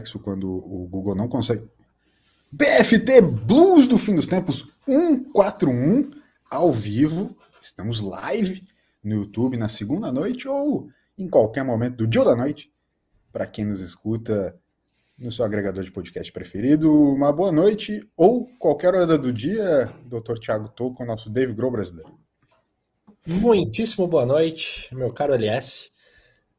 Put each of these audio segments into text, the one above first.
complexo quando o Google não consegue. BFT Blues do Fim dos Tempos 141 ao vivo. Estamos live no YouTube na segunda noite ou em qualquer momento do dia ou da noite. Para quem nos escuta no seu agregador de podcast preferido, uma boa noite ou qualquer hora do dia, Dr. Thiago Tocco, nosso Dave Grohl brasileiro. Muitíssimo boa noite, meu caro LS.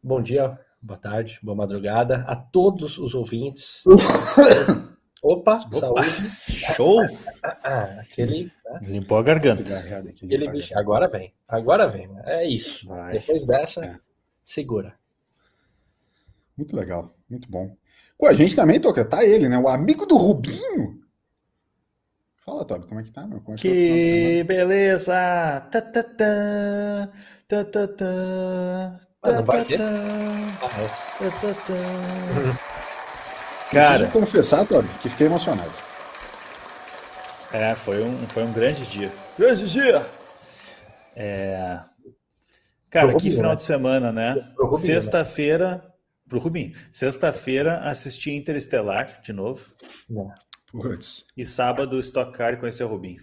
Bom dia, boa tarde, boa madrugada a todos os ouvintes. Opa, Opa, saúde. Show! Ah, aquele. Né? Limpou a garganta. Aquele bicho. Agora vem, agora vem. É isso. Vai. Depois dessa, é. segura. Muito legal, muito bom. Com a gente também, Toca, tá ele, né? O amigo do Rubinho. Fala, Tobi, como é que tá, meu? Como é que, que beleza! Tá, tá, tá, tá, tá, tá. Ah, não vai ter? Cara, Preciso confessar, Tobi, que fiquei emocionado. É, foi um, foi um grande dia. Grande dia! É... Cara, que final né? de semana, né? né? Sexta-feira, pro Rubinho. Sexta-feira assisti Interestelar de novo. Não. Puts. E sábado Stock Car e conheci o Rubinho.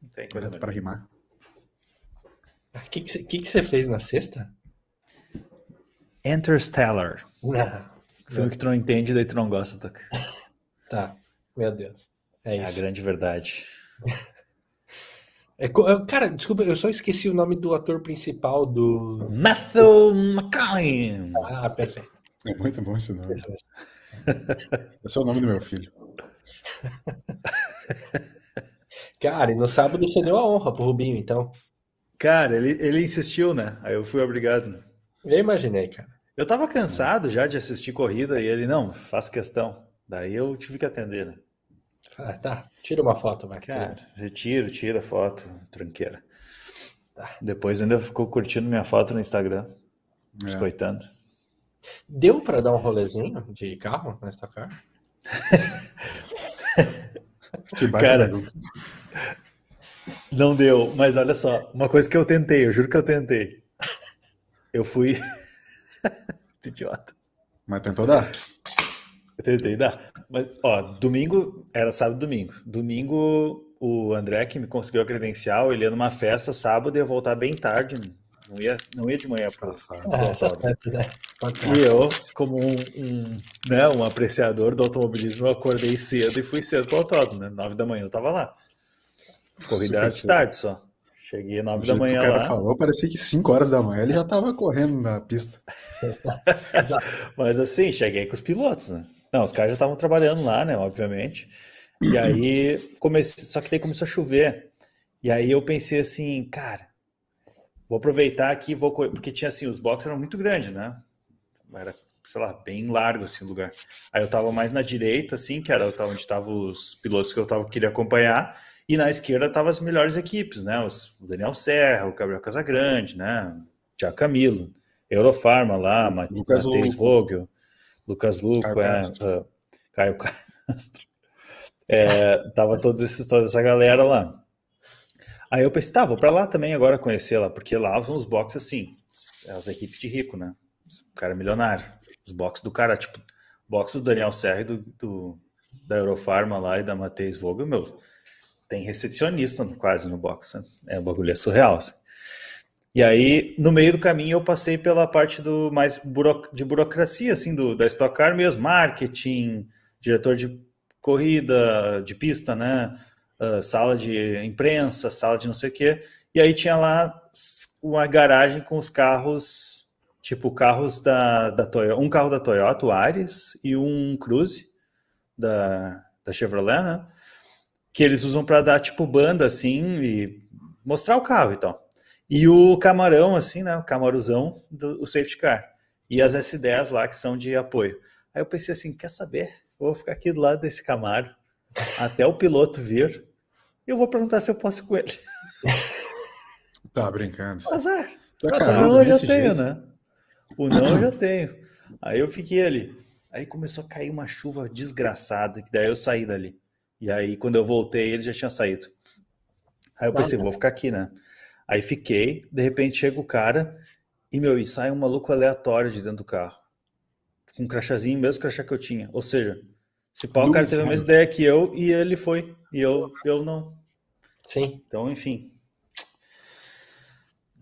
Não tem coisa para rimar. O que, que, que, que você fez na sexta? Interstellar. Ah, Filme que tu não entende, daí tu não gosta, Toca. tá, meu Deus. É, é a grande verdade. É, cara, desculpa, eu só esqueci o nome do ator principal do. Matthew McConaughey. Ah, perfeito. É muito bom esse nome. Esse é o nome do meu filho. Cara, e no sábado você deu a honra pro Rubinho, então. Cara, ele, ele insistiu, né? Aí eu fui obrigado. Né? Eu imaginei, cara. Eu tava cansado já de assistir corrida e ele, não, faz questão. Daí eu tive que atender, né? Ah, tá. Tira uma foto, vai. Cara, retiro, tira foto, tranqueira. Tá. Depois ainda ficou curtindo minha foto no Instagram, é. biscoitando. Deu para dar um rolezinho de carro na Stock Car? que Cara, não deu, mas olha só, uma coisa que eu tentei, eu juro que eu tentei. Eu fui. Idiota. Mas tentou dar? Eu tentei dar. Mas, ó, domingo, era sábado domingo. Domingo, o André, que me conseguiu a credencial, ele ia numa festa, sábado ia voltar bem tarde. Não ia, não ia de manhã para E eu, como um, um, né, um apreciador do automobilismo, eu acordei cedo e fui cedo para o autódromo, né? Nove da manhã eu tava lá. Corrida era de tarde só. Cheguei nove da manhã o cara lá. falou, parecia que cinco horas da manhã ele já tava correndo na pista. Mas assim, cheguei com os pilotos, né? Não, os caras já estavam trabalhando lá, né? Obviamente. E aí, comecei, só que daí começou a chover. E aí eu pensei assim, cara, Vou aproveitar aqui, vou porque tinha assim, os boxes eram muito grandes, né? Era, sei lá, bem largo assim o lugar. Aí eu tava mais na direita, assim, que era onde estavam os pilotos que eu tava, queria acompanhar, e na esquerda estavam as melhores equipes, né? Os, o Daniel Serra, o Gabriel Casagrande, né? Tiago Camilo, Eurofarma lá, Lucas Matheus Vogel, Lucas Luco, Caio, é, Castro. Uh, Caio Castro. É, tava todos esses, toda essa galera lá. Aí eu pensei, tá, vou para lá também agora conhecer lá, porque lá são os boxes assim, as equipes de rico, né? O cara é milionário. Os boxes do cara, tipo, box do Daniel Serra e do, do, da Eurofarma lá e da Matheus Vogel, meu, tem recepcionista quase no box, né? É um bagulho é surreal, assim. E aí, no meio do caminho, eu passei pela parte do mais buro, de burocracia, assim, do, da Stock Car mesmo, marketing, diretor de corrida, de pista, né? uh, sala de imprensa, sala de não sei o quê. E aí tinha lá uma garagem com os carros, tipo carros da, da Toyota, um carro da Toyota, o Ares, e um Cruze da, da Chevrolet, né? Que eles usam para dar tipo banda assim e mostrar o carro e tal. E o camarão, assim, né? O camaruzão do o safety car. E as S10 lá que são de apoio. Aí eu pensei assim, quer saber? vou ficar aqui do lado desse Camaro até o piloto vir eu vou perguntar se eu posso com ele. Tá brincando. Azar. Tá Azar. Não, eu já tenho, jeito. né? O não eu já tenho. Aí eu fiquei ali. Aí começou a cair uma chuva desgraçada, que daí eu saí dali. E aí, quando eu voltei, ele já tinha saído. Aí eu pensei, vou ficar aqui, né? Aí fiquei, de repente chega o cara e, meu, e sai um maluco aleatório de dentro do carro. com um crachazinho, mesmo crachá que eu tinha. Ou seja, se pau, o cara teve a mesma ideia que eu e ele foi. E eu, eu não. Sim. Então, enfim.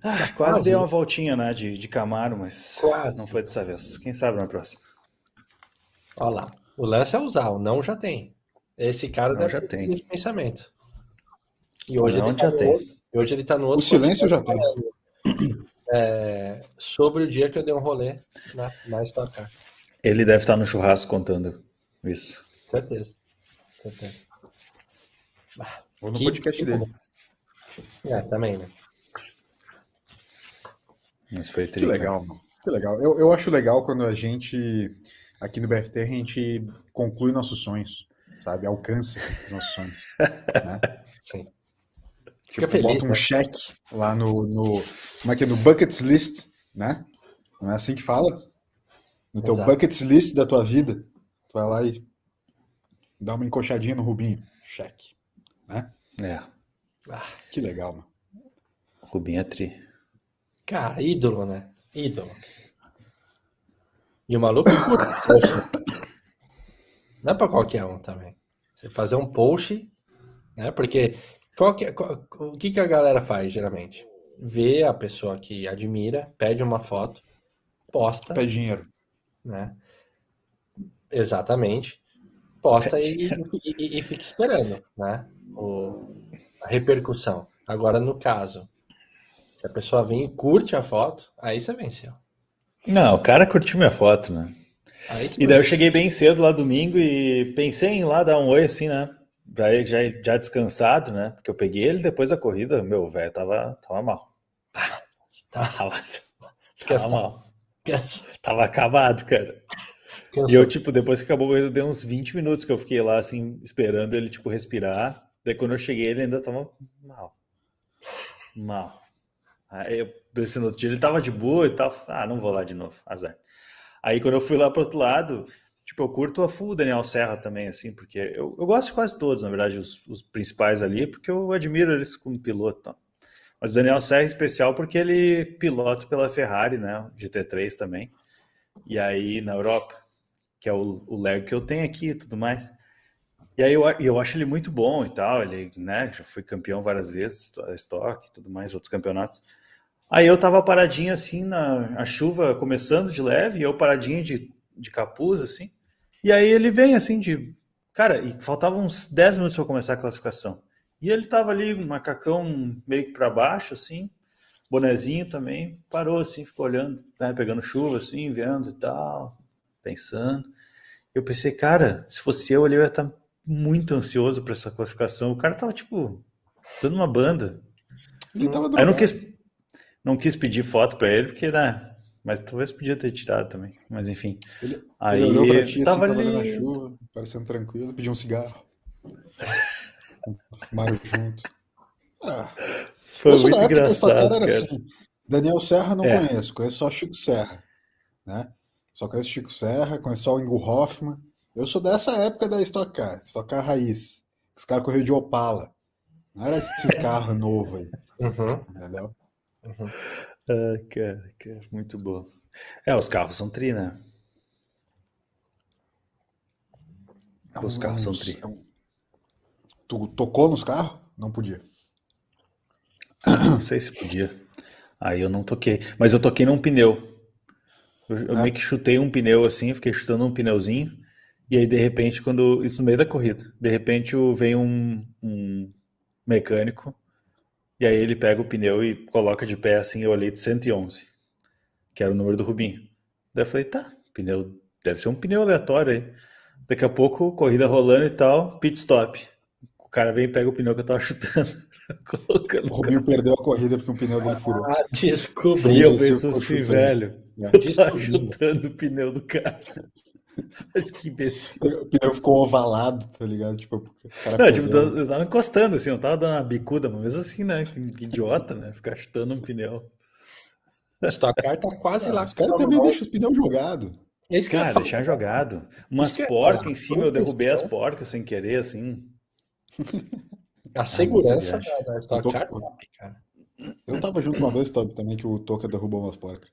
Ah, quase, quase dei uma voltinha, né, de, de Camaro, mas quase. não foi dessa vez. Quem sabe na próxima. Olha lá. O lance é usar, o não já tem. Esse cara não, já tem esse pensamento. E hoje não ele tá já tem. Outro, hoje ele tá no outro. O silêncio já tem. É, sobre o dia que eu dei um rolê na, na Stock Car. Ele deve estar no churrasco contando isso. Certeza. Certeza. Ou no que, podcast que dele. É, também, né? Mas foi Que legal, mano. Que legal. Eu, eu acho legal quando a gente, aqui no BFT, a gente conclui nossos sonhos, sabe? Alcança os nossos sonhos. né? Sim. Tipo, feliz, bota um né? cheque lá no, no. Como é que é? No buckets list, né? Não é assim que fala? No teu Exato. buckets list da tua vida. Tu vai lá e dá uma encoxadinha no Rubinho. Cheque. Né? É. Ah, que legal, mano. Rubinho é tri. Cara, ídolo, né? Ídolo. E o maluco não é pra qualquer um também. Você fazer um post, né? Porque qual que, qual, o que, que a galera faz geralmente? Vê a pessoa que admira, pede uma foto, posta. Pede dinheiro. Né? Exatamente. Posta e, e, e, fica esperando, né? O, a repercussão. Agora, no caso, se a pessoa vem e curte a foto, aí você venceu. Não, o cara curtiu minha foto, né? E daí eu cheguei bem cedo lá domingo e pensei em ir lá dar um oi assim, né? Já, já, já descansado, né? Porque eu peguei ele depois da corrida, meu, velho, tava, tava mal. Tá. Tava, tava mal. Tava acabado, cara. E eu, tipo, depois que acabou a corrida, deu uns 20 minutos que eu fiquei lá, assim, esperando ele, tipo, respirar. Daí quando eu cheguei, ele ainda tava mal. Mal. Aí eu pensei no outro dia, ele tava de boa e tal. Ah, não vou lá de novo, azar. Aí quando eu fui lá pro outro lado, tipo, eu curto a full Daniel Serra também, assim, porque eu, eu gosto de quase todos, na verdade, os, os principais ali, porque eu admiro eles como piloto. Então. Mas o Daniel Serra é especial porque ele pilota pela Ferrari, né, GT3 também, e aí na Europa, que é o, o Lego que eu tenho aqui e tudo mais. E aí eu, eu acho ele muito bom e tal, ele né, já foi campeão várias vezes, estoque e tudo mais, outros campeonatos. Aí eu tava paradinho assim, na a chuva começando de leve, eu paradinho de, de capuz, assim. E aí ele vem assim de. Cara, e faltavam uns 10 minutos para começar a classificação. E ele tava ali, macacão meio que para baixo, assim, bonezinho também, parou assim, ficou olhando, né, pegando chuva, assim, vendo e tal, pensando. Eu pensei, cara, se fosse eu ali, eu ia estar tá muito ansioso para essa classificação. O cara tava, tipo, dando uma banda. Ele tava Aí eu não quis, não quis pedir foto para ele, porque, né? Mas talvez podia ter tirado também. Mas enfim. Ele, aí ele olhou pra ti, tava assim, ali... na chuva, parecendo tranquilo, pediu um cigarro. Mário junto. Ah, Foi muito engraçado, cara. Assim, Daniel Serra não é. conheço, conheço só Chico Serra. Né? Só conheço Chico Serra, conheço só o Ingo Hoffman. Eu sou dessa época da Stock Car, Stock Car raiz. Os caras corriam de Opala. Não era esses carros novos aí. Uhum. Entendeu? Uhum. Ah, cara, cara, muito bom. É, os carros são tri, né? Os carros são tri. Tu tocou nos carros? Não podia. Não sei se podia. Aí eu não toquei. Mas eu toquei num pneu. Eu, eu é. meio que chutei um pneu assim, fiquei chutando um pneuzinho. E aí, de repente, quando. Isso no meio da corrida. De repente vem um, um mecânico. E aí ele pega o pneu e coloca de pé assim, eu olhei de 111, que era o número do Rubinho. Daí eu falei, tá, pneu, deve ser um pneu aleatório aí. Daqui a pouco, corrida rolando e tal, pit stop. O cara vem e pega o pneu que eu tava chutando. o Rubinho perdeu a corrida porque o pneu dele furou. Ah, descobri. E eu penso assim, velho, eu tava chutando o pneu do cara. Mas que imbecil. O pneu ficou ovalado, tá ligado? Tipo, não, tipo, eu tava encostando, assim, eu tava dando uma bicuda, mas mesmo assim, né? Que, idiota, né? Ficar chutando um pneu. Stock Car tá quase ah, lá. Os caras também deixam os pneus jogados. Esse cara, deixar jogado. Umas é porcas em cima, eu derrubei as porcas sem querer, assim. A segurança da, da Stock Car, cara. Eu tava junto uma vez, Toby, também, que o Toca derrubou umas porcas.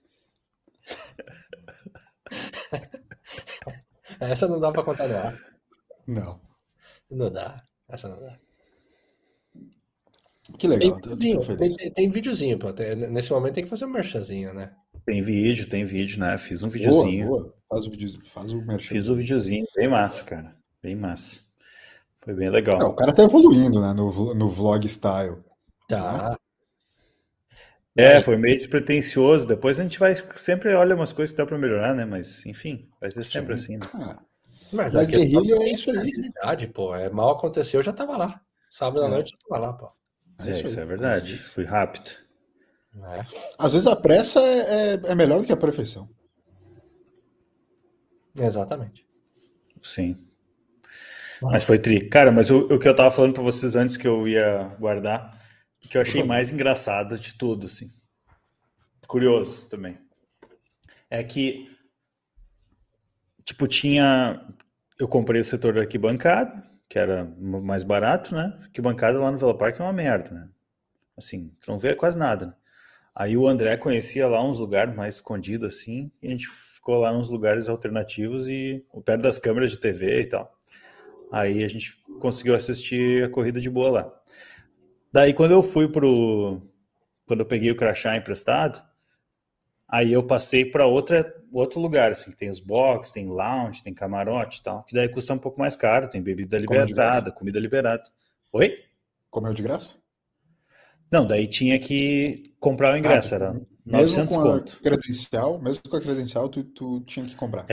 Essa não dá pra contar no ar. Não. Não dá. Essa não dá. Que Tem legal. tô videozinho, tem, tem- tem videozinho, pô. Tem- nesse momento tem que fazer um merchanzinho, né? Tem vídeo, tem vídeo, né? Fiz um Boa, videozinho. boa. Faz o videozinho. Faz o merchan. Fiz o videozinho, bem massa, cara. Bem massa. Foi bem legal. É, o cara tá evoluindo, né? No, no vlog style. Tá. É, foi meio despretensioso. Depois a gente vai sempre olha umas coisas que dá pra melhorar, né? Mas, enfim, vai ser sempre Sim. assim. né? Ah, Mas, Mas guerrilha é tem isso aí. credibilidade, pô. É mal aconteceu, eu já tava lá. Sábado à É. noite eu tava lá, pô. É, isso, aí. é verdade. Fui rápido. É. Às vezes a pressa é, é, é melhor do que a perfeição. Exatamente. Sim. Mas foi tri. Cara, mas o, o que eu tava falando pra vocês antes que eu ia guardar, que eu achei mais engraçado de tudo, assim. Curioso também. É que, tipo, tinha. Eu comprei o setor da arquibancada, que era mais barato, né? Arquibancada lá no Vila Park é uma merda, né? Assim, não vê quase nada. Né? Aí o André conhecia lá uns lugares mais escondidos, assim, e a gente ficou lá nos lugares alternativos e perto das câmeras de TV e tal. Aí a gente conseguiu assistir a corrida de boa lá. Daí quando eu fui pro. Quando eu peguei o crachá emprestado, aí eu passei para outra outro lugar, assim, que tem os box, tem lounge, tem camarote e tal, que daí custa um pouco mais caro, tem bebida liberada, comida liberada. Oi? Comeu de graça? Não, daí tinha que comprar o ingresso, era Mesmo 900 com a conto. credencial, mesmo com a credencial, tu, tu tinha que comprar.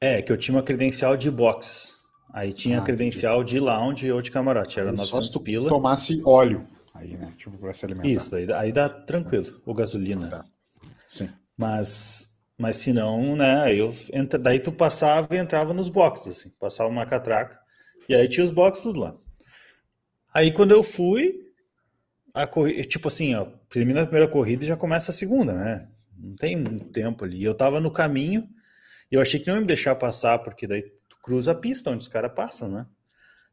É, que eu tinha uma credencial de boxes. Aí tinha Ah, credencial de lounge ou de camarote, era Aí só 900 se tu pila. tomasse óleo aí, né? Tipo, pra se alimentar. Isso, aí, dá- aí dá tranquilo, ou gasolina. Tá. Sim. Mas, mas se não, né, eu entra, daí tu passava e entrava nos boxes, assim, passava uma catraca, e aí tinha os boxes tudo lá. Aí quando eu fui, a corrida, tipo assim, ó, termina a primeira corrida e já começa a segunda, né? Não tem muito tempo ali. Eu tava no caminho e eu achei que não ia me deixar passar, porque daí cruza a pista onde os caras passam, né?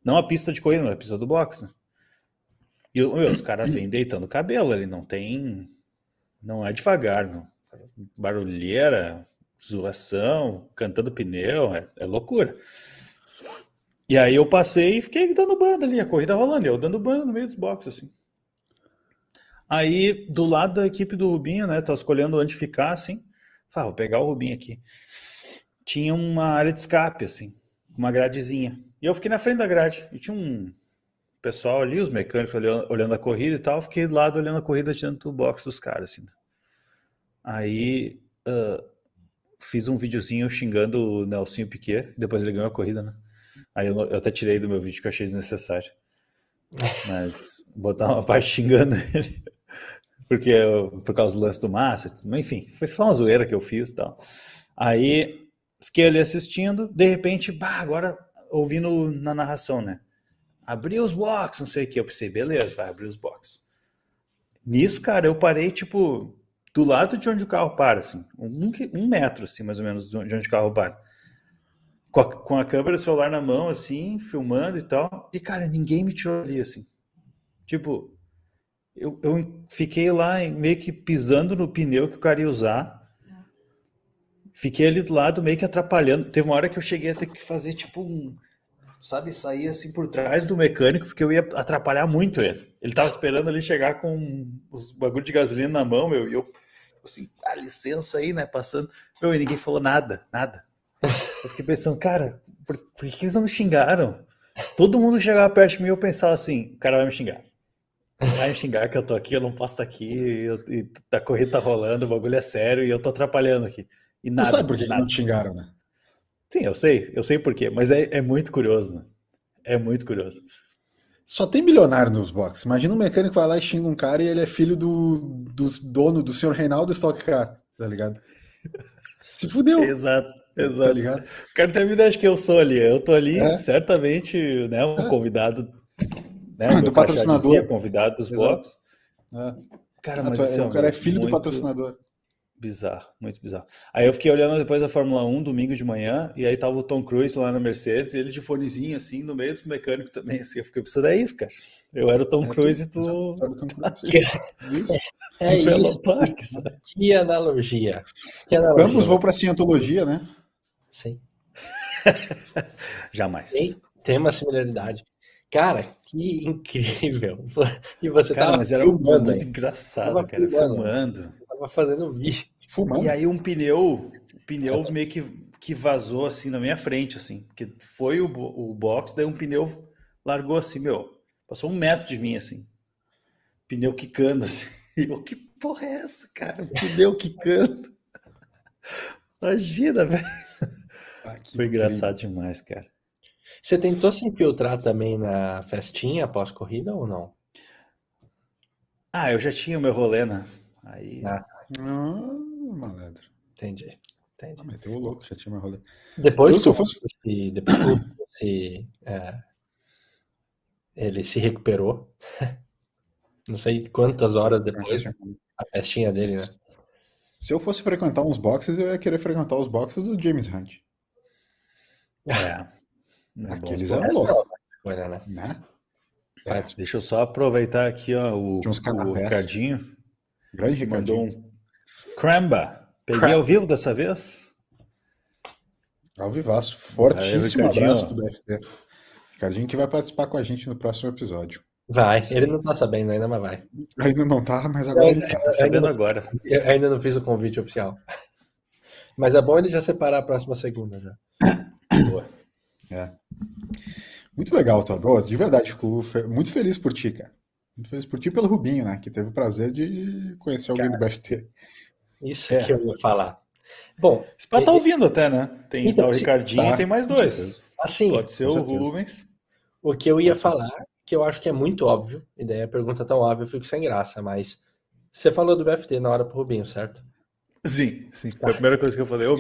Não a pista de corrida, mas a pista do boxe, né? E meu, os caras vêm deitando cabelo ali, não tem. Não é devagar, não. Barulheira, zoação, cantando pneu, é, é loucura. E aí eu passei e fiquei dando banda ali, a corrida rolando, eu dando banda no meio dos boxes, assim. Aí, do lado da equipe do Rubinho, né, tá escolhendo onde ficar, assim, ah, vou pegar o Rubinho aqui. Tinha uma área de escape, assim, uma gradezinha. E eu fiquei na frente da grade, e tinha um pessoal ali, os mecânicos olhando, olhando a corrida e tal, eu fiquei do lado olhando a corrida dentro do box dos caras, assim. Aí, ah, fiz um videozinho xingando o Nelsinho Piquet, depois ele ganhou a corrida, né? Aí eu, eu até tirei do meu vídeo que eu achei desnecessário. Mas botar uma parte xingando ele, porque por causa do lance do Massa, enfim, foi só uma zoeira que eu fiz e tal. Aí fiquei ali assistindo, de repente, bah, agora ouvindo na narração, né? Abriu os box, não sei o que. Eu pensei, beleza, vai abrir os box. Nisso, cara, eu parei, tipo, do lado de onde o carro para, assim, um, um metro, assim, mais ou menos, de onde o carro para. Com a, com a câmera celular na mão, assim, filmando e tal. E, cara, ninguém me tirou ali, assim. Tipo, eu, eu fiquei lá meio que pisando no pneu que o cara ia usar. Fiquei ali do lado, meio que atrapalhando. Teve uma hora que eu cheguei a ter que fazer, tipo, um. Sabe, sair assim por trás do mecânico, porque eu ia atrapalhar muito ele. Ele tava esperando ali chegar com os bagulho de gasolina na mão, meu, e eu, tipo assim, ah, licença aí, né, passando. Meu, e ninguém falou nada, nada. Eu fiquei pensando, cara, por, por que eles não me xingaram? Todo mundo chegava perto de mim eu pensava assim, o cara vai me xingar. Vai me xingar que eu tô aqui, eu não posso estar aqui, eu- e a corrida tá rolando, o bagulho é sério e eu tô atrapalhando aqui. E Tu nada, sabe por que nada. não te xingaram, né? Sim, eu sei, eu sei por quê, mas é, é muito curioso, né? É muito curioso. Só tem milionário nos boxes. Imagina um mecânico vai lá e xinga um cara e ele é filho do, do dono, do senhor Reinaldo Stock Car, tá ligado? Se fudeu, Exato, tá exato. ligado? O cara tem a ideia de que eu sou ali. Eu tô ali, É. certamente, né, um convidado, né, Do patrocinador. dizia, convidado dos Exato. boxes. É. Cara, Ah, mas tu é- o cara é filho do muito patrocinador. Bizarro, muito bizarro. Aí eu fiquei olhando depois da Fórmula 1, domingo de manhã, e aí tava o Tom Cruise lá na Mercedes, e ele de fonezinho, assim, no meio dos mecânicos também, assim. Eu fiquei pensando, é isso, cara. Eu era o Tom É, Cruise e tu- é? Isso. É? Que analogia. Que analogia. Ambos vão pra cientologia, né? Sim. Jamais. Tem, tem uma similaridade. Cara, que incrível. E você Cara, tava mas era filmando muito aí. engraçado, Tava cara, filmando. filmando. Tava fazendo vídeo. Fumando. E aí um pneu, pneu meio que, que vazou assim na minha frente, assim. Porque foi o, o box, daí um pneu largou assim, meu. Passou um metro de mim, assim. Pneu quicando, assim. E eu, que porra é essa, cara? Pneu quicando. Imagina, velho. Ah, que Foi incrível. engraçado demais, cara. Você tentou se infiltrar também na festinha após-corrida ou não? Ah, eu já tinha o meu rolê, né? Aí. Ah. Ah, malandro. Entendi. Entendi. Ah, meteu o louco, já tinha mais rolê. Depois Eu, que se eu fosse- se- depois se, é, ele se recuperou. Não sei quantas horas depois, a festinha dele, né? Se eu fosse frequentar uns boxes, eu ia querer frequentar os boxes do James Hunt. É. É bom Aqueles eram loucos, Coisa, né? né? É. Deixa eu só aproveitar aqui, ó, o, o. Ricardinho Grande que mandou Ricardinho. um cramba. Peguei Cramba. ao vivo dessa vez? Ao vivaço. Fortíssimo Aí, abraço do BFT. Ricardinho que vai participar com a gente no próximo episódio. Vai. Ele não tá sabendo ainda, mas vai. Ainda não tá, mas agora ele tá. Tá sabendo agora. Eu ainda não fiz o convite oficial. Mas é bom ele já separar a próxima segunda já. Boa. É. Muito legal, Todd. Boa, de verdade, fico muito feliz por ti, cara. Muito feliz por ti e pelo Rubinho, né? Que teve o prazer de conhecer alguém do BFT. Isso É. que eu ia falar. Bom, Esse pá tá ouvindo até, né? Tem Então, o Ricardinho tá, e tem mais dois. assim, Pode ser o. Rubens. o que eu ia falar, que eu acho que é muito óbvio, e daí a pergunta tão óbvia eu fico sem graça, mas você falou do BFT na hora pro Rubinho, certo? Sim, sim. Foi a primeira coisa que eu falei. Ô,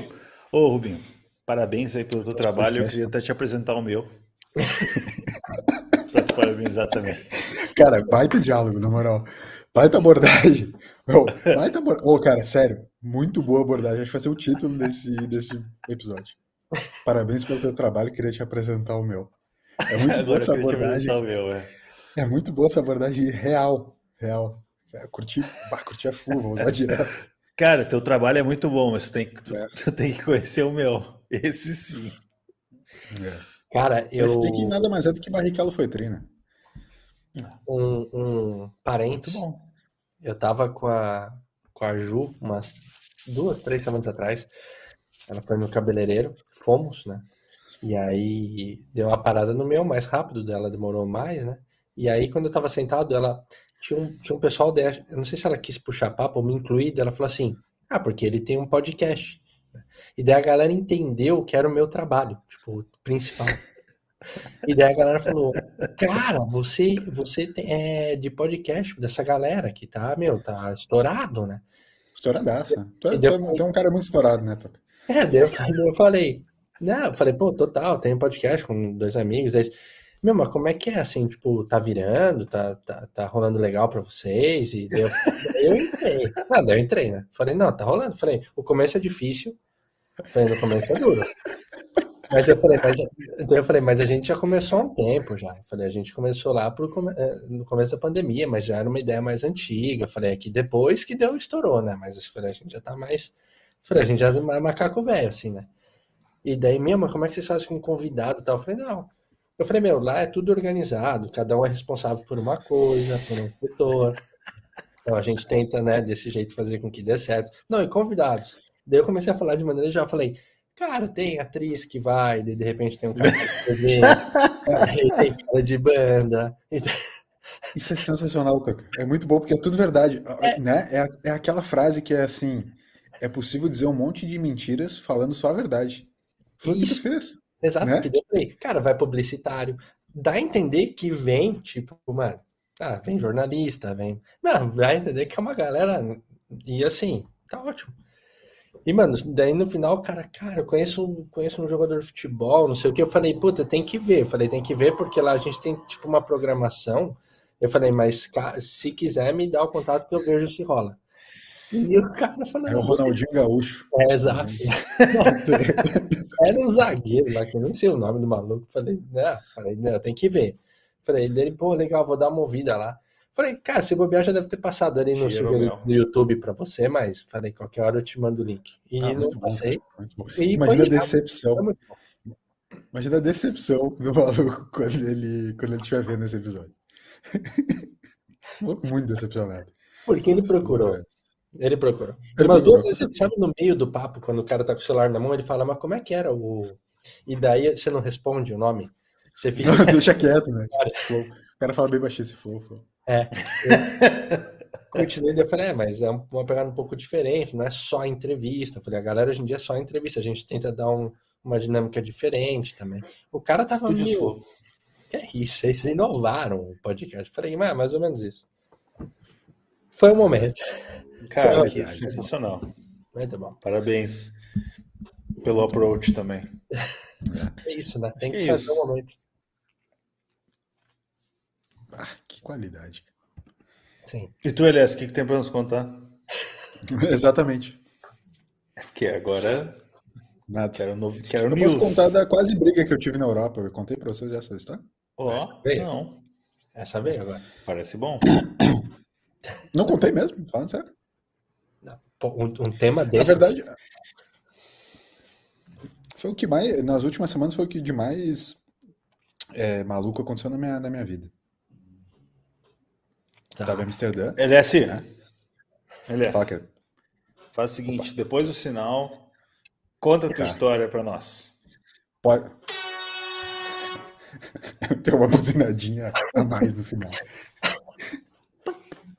ô Rubinho, parabéns aí pelo teu trabalho. Eu queria até te apresentar o meu. pra te parabenizar também. Cara, baita diálogo, na moral. Baita abordagem. Ô, baita abordagem. Ô, cara, sério, muito boa abordagem. Acho que vai ser o título desse, desse episódio. Parabéns pelo teu trabalho, queria te apresentar o meu. É muito boa Agora eu essa abordagem. meu, é. É muito boa essa abordagem real. Real. É, curti, bah, curti a full, vou usar direto. Cara, teu trabalho é muito bom, mas tem, que- tu, É. tu tem que conhecer o meu. Esse sim. É. Cara, eu. BFT que nada mais é do que Barrichello foi trina. Um, um bom. Eu tava com a, com a Ju umas duas, três semanas atrás. Ela foi no cabeleireiro, fomos, né? E aí deu uma parada no meu mais rápido dela, demorou mais, né? E aí, quando eu tava sentado, ela tinha um, tinha um pessoal dela, eu não sei se ela quis puxar papo ou me incluir, ela falou assim: Ah, porque ele tem um podcast. E daí a galera entendeu que era o meu trabalho, tipo, principal. E daí a galera falou: Cara, você, você tem- é de podcast dessa galera que tá, meu, tá estourado, né? Estouradaça. Tu é, deu- tu é- é um cara muito estourado, né, Top? É, daí eu, falei, não, eu falei, pô, total, tem um podcast com dois amigos. Eles, meu, mas como é que é assim, tipo, tá virando, tá, tá, tá rolando legal pra vocês? E daí eu, entrei. Ah, daí eu entrei, né? Falei, não, tá rolando. Falei, o começo é difícil. Falei, no começo é duro. Mas eu falei, mas, daí eu falei, mas a gente já começou há um tempo já. Eu falei, a gente começou lá pro, eh, no começo da pandemia, mas já era uma ideia mais antiga. Eu falei, aqui depois que deu, estourou, né? Mas eu falei, a gente já tá mais. eu Falei, a gente já é macaco velho, assim, né? E daí, meu, mas como é que vocês fazem com convidado e tal? Eu falei, não. Eu falei, meu, lá é tudo organizado, cada um é responsável por uma coisa, por um setor. Então a gente tenta, né, desse jeito fazer com que dê certo. Não, e convidados. Daí eu comecei a falar de maneira já falei, cara, tem atriz que vai, de repente tem um cara de TV, tem cara de banda. E Isso é sensacional, Tuca. É muito bom porque é tudo verdade. Né? É, é aquela frase que é assim: é possível dizer um monte de mentiras falando só a verdade. Foi o que Isso. fez. Exato, Né? que daí eu falei, cara, vai publicitário. Dá a entender que vem, tipo, mano, ah, vem jornalista, vem. Não, vai entender que é uma galera. E assim, tá ótimo. E, mano, daí no final, cara, cara, eu conheço, um- conheço um jogador de futebol, não sei o que. Eu falei, puta, tem que ver. Eu falei, tem que ver, porque lá a gente tem, tipo, uma programação. Eu falei, mas se quiser, me dá o contato que eu vejo se rola. E o cara falou, É o Ronaldinho Gaúcho. é, exato. Era um zagueiro lá, que eu não sei o nome do maluco. Falei, né? Falei, não, tem que ver. Falei, dele, pô, legal, vou dar uma ouvida lá. Falei, cara, se bobear já deve ter passado ali no YouTube pra você, mas falei, qualquer hora eu te mando o link. E Ah, não passei. Bom. E Imagina a decepção. Imagina a decepção do maluco quando ele, quando ele estiver vendo esse episódio. Muito decepcionado. Porque ele procurou. Ele procurou. Ele Umas duas vezes, sabe, no meio do papo, quando o cara tá com o celular na mão, ele fala, mas como é que era o. E daí você não responde o nome. Você fica. Não, deixa quieto, né? O cara fala bem baixinho esse flow. flow. É. Continuei, eu falei, é, mas é uma pegada um pouco diferente, não é só entrevista. Eu falei, a galera hoje em dia é só entrevista, a gente tenta dar um, uma dinâmica diferente também. O cara tava Estúdio meio... Que é isso, vocês inovaram o podcast. Eu falei, mas é mais ou menos isso. Foi o um momento. Cara, que sensacional. Muito bom. Parabéns pelo approach também. É isso, né? Tem que, que saber o momento. Ah, que qualidade. Sim. E tu, Elias, o que, que tem para nos contar? Exatamente. É porque agora. Nada. Quero, novo, quero eu news. posso contar da quase briga que eu tive na Europa. Eu contei para vocês já essa história? Ó, oh, não. Essa veio agora. Parece bom. Não contei mesmo, falando sério. Um, um tema desse. Na verdade, foi o que mais. Nas últimas semanas foi o que de mais é, maluco aconteceu na minha, na minha vida. Tá. Tava em Amsterdã. Ele é assim, né? Ele é assim. Faz o seguinte, depois do sinal, conta a tua tá. história para nós. Pode. Tem uma buzinadinha a mais no final.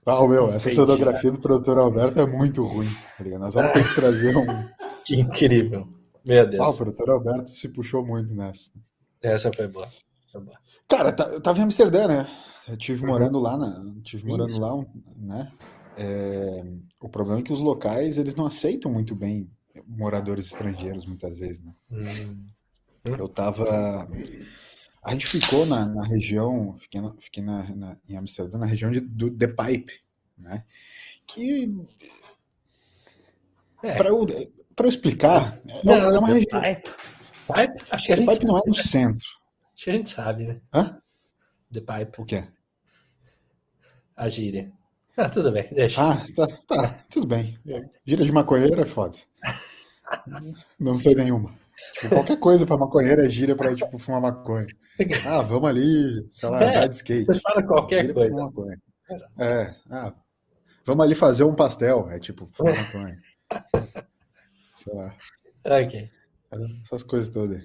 Ah, meu, essa Entendi. sonografia do produtor Alberto é muito ruim. Tá Nós vamos ter que trazer um. Que incrível. Meu Deus. Ah, o produtor Alberto se puxou muito nessa. Essa foi boa. Foi boa. Cara, tá, eu tava em Amsterdã, né? Eu tive morando lá, na, tive morando lá, né? É, o problema é que os locais eles não aceitam muito bem moradores estrangeiros muitas vezes, né? Hum. Eu tava, a gente ficou na, na região, fiquei, na, fiquei na, na, em Amsterdã, na região de, do The Pipe, né? Que é. para eu, eu explicar, é não, é, uma região. Pipe? Pipe? Acho que a gente Pipe não é no centro. Acho que a gente sabe, né? Hã? The Pipe. O quê? A gíria. Ah, tudo bem, deixa. Ah, tá, tá tudo bem. Gíria de maconheiro é foda. Não sei nenhuma. Tipo, qualquer coisa pra maconheiro é gíria pra tipo, fumar maconha. Ah, vamos ali, sei lá, é, de skate. Fala qualquer gíria coisa. É, ah, vamos ali fazer um pastel. É tipo, fumar maconha. sei lá. Ok. Essas coisas todas.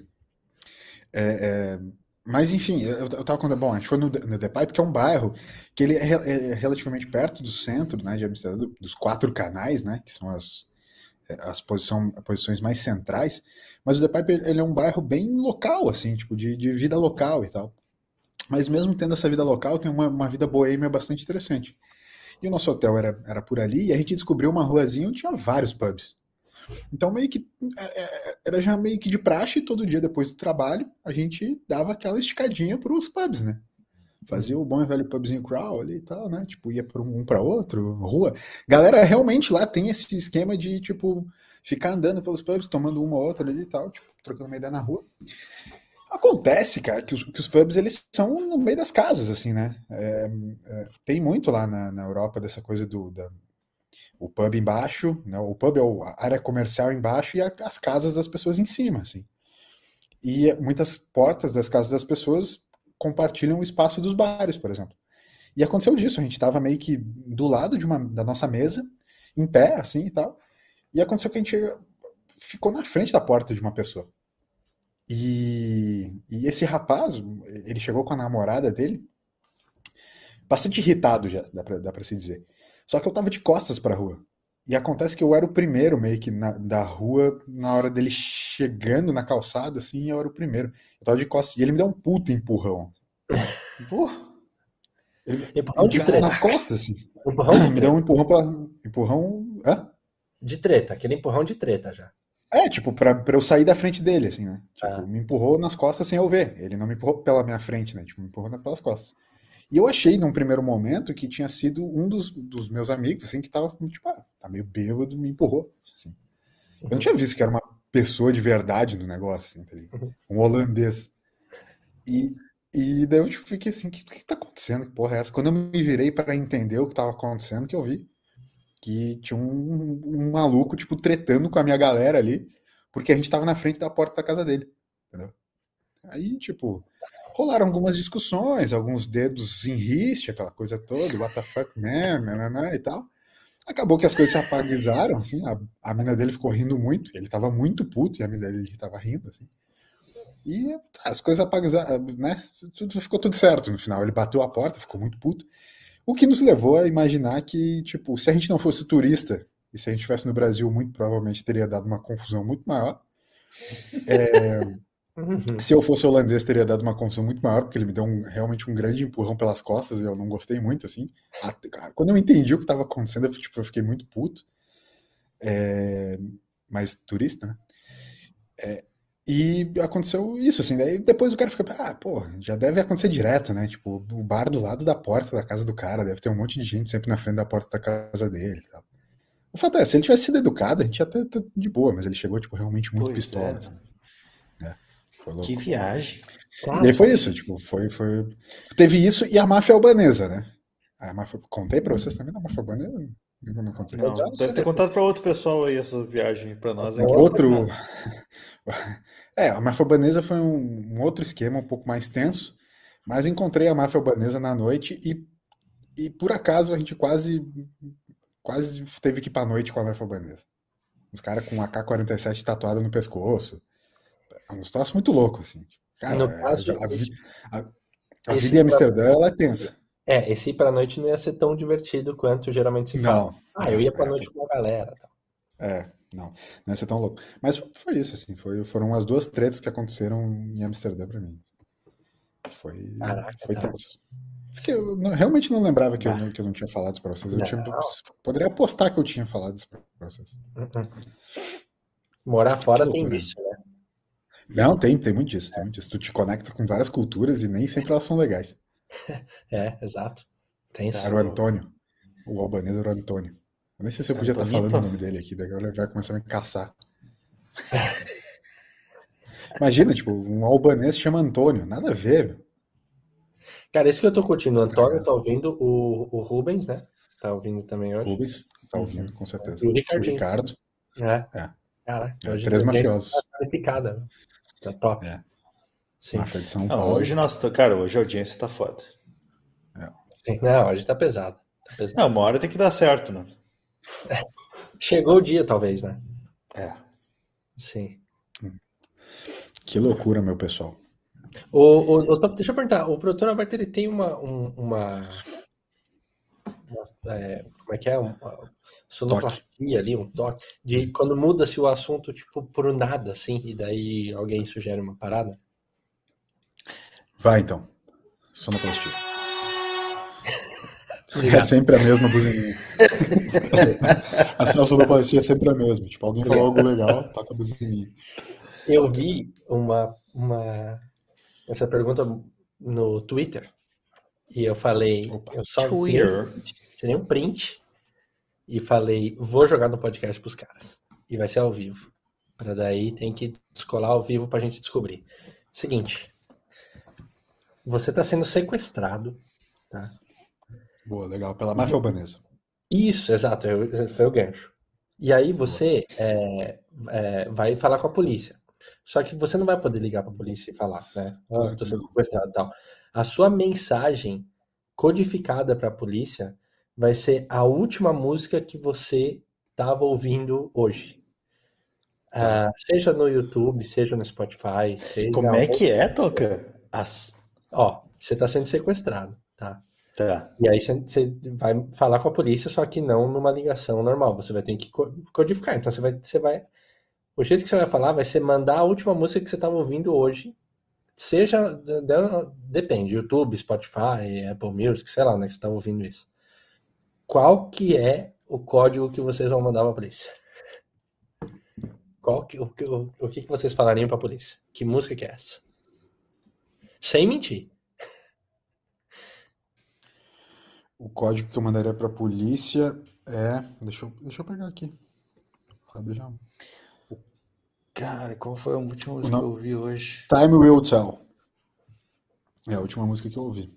É, é, mas enfim, eu, eu tava contando, bom, a gente foi no, no The Pipe, que é um bairro que ele é, é relativamente perto do centro, né, de Amsterdã, dos quatro canais, né, que são as, é, as posição, posições mais centrais, mas o The Pipe, ele é um bairro bem local, assim, tipo, de, de vida local e tal. Mas mesmo tendo essa vida local, tem uma, uma vida boêmia bastante interessante. E o nosso hotel era, era por ali, e a gente descobriu uma ruazinha onde tinha vários pubs. Então, meio que é, é, era já meio que de praxe, todo dia depois do trabalho, a gente dava aquela esticadinha para os pubs, né? Fazia o bom e velho pubzinho crawl ali e tal, né? Tipo, ia para um para outro, rua. Galera, realmente lá tem esse esquema de, tipo, ficar andando pelos pubs, tomando uma ou outra ali e tal, tipo, trocando uma ideia na rua. Acontece, cara, que os, que os pubs eles são no meio das casas, assim, né? É, é, tem muito lá na, na Europa dessa coisa do, da, o pub embaixo, né? o pub é a área comercial embaixo e as casas das pessoas em cima, assim. E muitas portas das casas das pessoas compartilham o espaço dos bares, por exemplo. E aconteceu disso, a gente estava meio que do lado de uma, da nossa mesa, em pé, assim e tal, e aconteceu que a gente ficou na frente da porta de uma pessoa. E, e esse rapaz, ele chegou com a namorada dele, bastante irritado já, dá pra, dá pra se dizer. Só que eu tava de costas pra rua. E acontece que eu era o primeiro meio que na, da rua, na hora dele chegando na calçada, assim, eu era o primeiro. Eu tava de costas. E ele me deu um puta empurrão. Porra. Ele, empurrão de treta. nas costas, assim. Empurrão me deu um empurrão pra. Empurrão. Hã? De treta, aquele empurrão de treta já. É, tipo, pra, pra eu sair da frente dele, assim, né? Tipo, ah. me empurrou nas costas sem eu ver. Ele não me empurrou pela minha frente, né? Tipo, me empurrou pelas costas. E eu achei, num primeiro momento, que tinha sido um dos, dos meus amigos, assim, que tava, tipo, ah, tá meio bêbado, me empurrou. Assim. Eu não tinha visto que era uma pessoa de verdade no negócio, assim, tá uhum. um holandês. E, e daí eu tipo, fiquei assim, o que, que tá acontecendo? Que porra é essa? Quando eu me virei para entender o que tava acontecendo, que eu vi que tinha um, um, maluco, tipo, tretando com a minha galera ali, porque a gente tava na frente da porta da casa dele, entendeu? Aí, tipo, rolaram algumas discussões, alguns dedos em riste, aquela coisa toda, what the fuck, man, né, né, e tal. Acabou que as coisas se apaguizaram, assim, a, a mina dele ficou rindo muito, ele tava muito puto e a mina dele tava rindo, assim. E as coisas apaguizaram, né, tudo, ficou tudo certo no final. Ele bateu a porta, ficou muito puto. O que nos levou a imaginar que, tipo, se a gente não fosse turista, e se a gente estivesse no Brasil, muito provavelmente teria dado uma confusão muito maior. É, uhum. Se eu fosse holandês, teria dado uma confusão muito maior, porque ele me deu um, realmente um grande empurrão pelas costas e eu não gostei muito, assim. Quando eu entendi o que estava acontecendo, eu, tipo, eu fiquei muito puto. É, mas turista, né? É, e aconteceu isso, assim, daí depois o cara fica, ah, pô, já deve acontecer direto, né? Tipo, o bar do lado da porta da casa do cara, deve ter um monte de gente sempre na frente da porta da casa dele e tal. O fato é, se ele tivesse sido educado, a gente ia estar de boa, mas ele chegou, tipo, realmente muito pois pistola. É. Assim. É, que viagem. E aí foi isso, tipo, foi, foi. Teve isso e a máfia albanesa, né? A máfia... Contei pra vocês também da máfia albanesa? Eu não contei. Não, deve ter contado pra outro pessoal aí essa viagem pra nós. Aqui. Outro. É, a máfia albanesa foi um, um, outro esquema um pouco mais tenso, mas encontrei a máfia albanesa na noite e, e por acaso a gente quase quase teve que ir pra noite com a máfia albanesa. Os caras com AK-47 tatuado no pescoço. É um troço muito louco, assim. Cara, no é, caso, a, a, a vida em Amsterdã pra... ela é tensa. É, esse ir pra noite não ia ser tão divertido quanto geralmente se fala. Não. Ah, eu ia pra é, noite com a galera. É, não, não ia ser tão louco. Mas foi isso, assim, foi, foram as duas tretas que aconteceram em Amsterdã pra mim. Foi, Caraca, foi tenso. Que eu não, realmente não lembrava que eu, que eu não tinha falado isso pra vocês. Eu tinha, poderia apostar que eu tinha falado isso pra vocês. Uhum. Morar fora tem isso, né? Não, tem, tem muito disso, tem muito disso. Tu te conecta com várias culturas e nem sempre elas são legais. É, exato. Tem Era o Antônio. O albanês era o Antônio. Eu nem sei se eu podia estar falando o nome dele aqui, daí ele vai começar a me caçar. Imagina, tipo, um albanês chama Antônio, nada a ver, meu. Cara, isso que eu tô curtindo. O Antônio tá ouvindo, o, o Rubens, né? Tá ouvindo também hoje. Rubens, tá ouvindo, com certeza. E o, o Ricardo. É. é. Cara, é, três mafiosos. Tá qualificada. Tá top. É. Sim. Máfia de São Paulo. Não, hoje, nossa, cara, hoje a audiência tá foda. É. Não, hoje tá pesado. tá pesado. Não, uma hora tem que dar certo, né? Chegou o dia, talvez, né? É. Sim. Que loucura, meu pessoal. O, o, o, deixa eu perguntar, o produtor Alberto ele tem uma. Um, uma, uma é, como é que é? Uma sonoplastia ali, um toque, de quando muda-se o assunto, tipo, por nada, assim, e daí alguém sugere uma parada? Vai então. Sonoplastia. É sempre a mesma buzininha. a palestra é sempre a mesma. Tipo, alguém falou algo legal, toca a buzininha. Eu vi uma, uma essa pergunta no Twitter e eu falei, Opa, eu só Twitter. tirei um print e falei, vou jogar no podcast pros caras. E vai ser ao vivo. Para daí tem que descolar ao vivo pra gente descobrir. Seguinte, você tá sendo sequestrado, tá? Boa, legal. Pela máfia albanesa. Isso, exato. Foi o gancho. E aí você é, é, vai falar com a polícia. Só que você não vai poder ligar para a polícia e falar, né? Oh, tô sendo sequestrado e tal. A sua mensagem codificada para a polícia vai ser a última música que você estava ouvindo hoje. Uh, seja no YouTube, seja no Spotify. Seja Como é que é, Toca? As... Ó, você está sendo sequestrado, tá? Tá. E aí você vai falar com a polícia, só que não numa ligação normal. Você vai ter que codificar. Então você vai, você vai. O jeito que você vai falar vai ser mandar a última música que você estava ouvindo hoje. Seja. Depende, YouTube, Spotify, Apple Music, sei lá, né? Que você está ouvindo isso. Qual que é o código que vocês vão mandar para a polícia? Qual que, o, o, o que, que vocês falariam para a polícia? Que música que é essa? Sem mentir. O código que eu mandaria para a polícia é. Deixa eu, deixa eu pegar aqui. Abre já. Cara, qual foi a última música que eu ouvi hoje? Time Will Tell. É a última música que eu ouvi.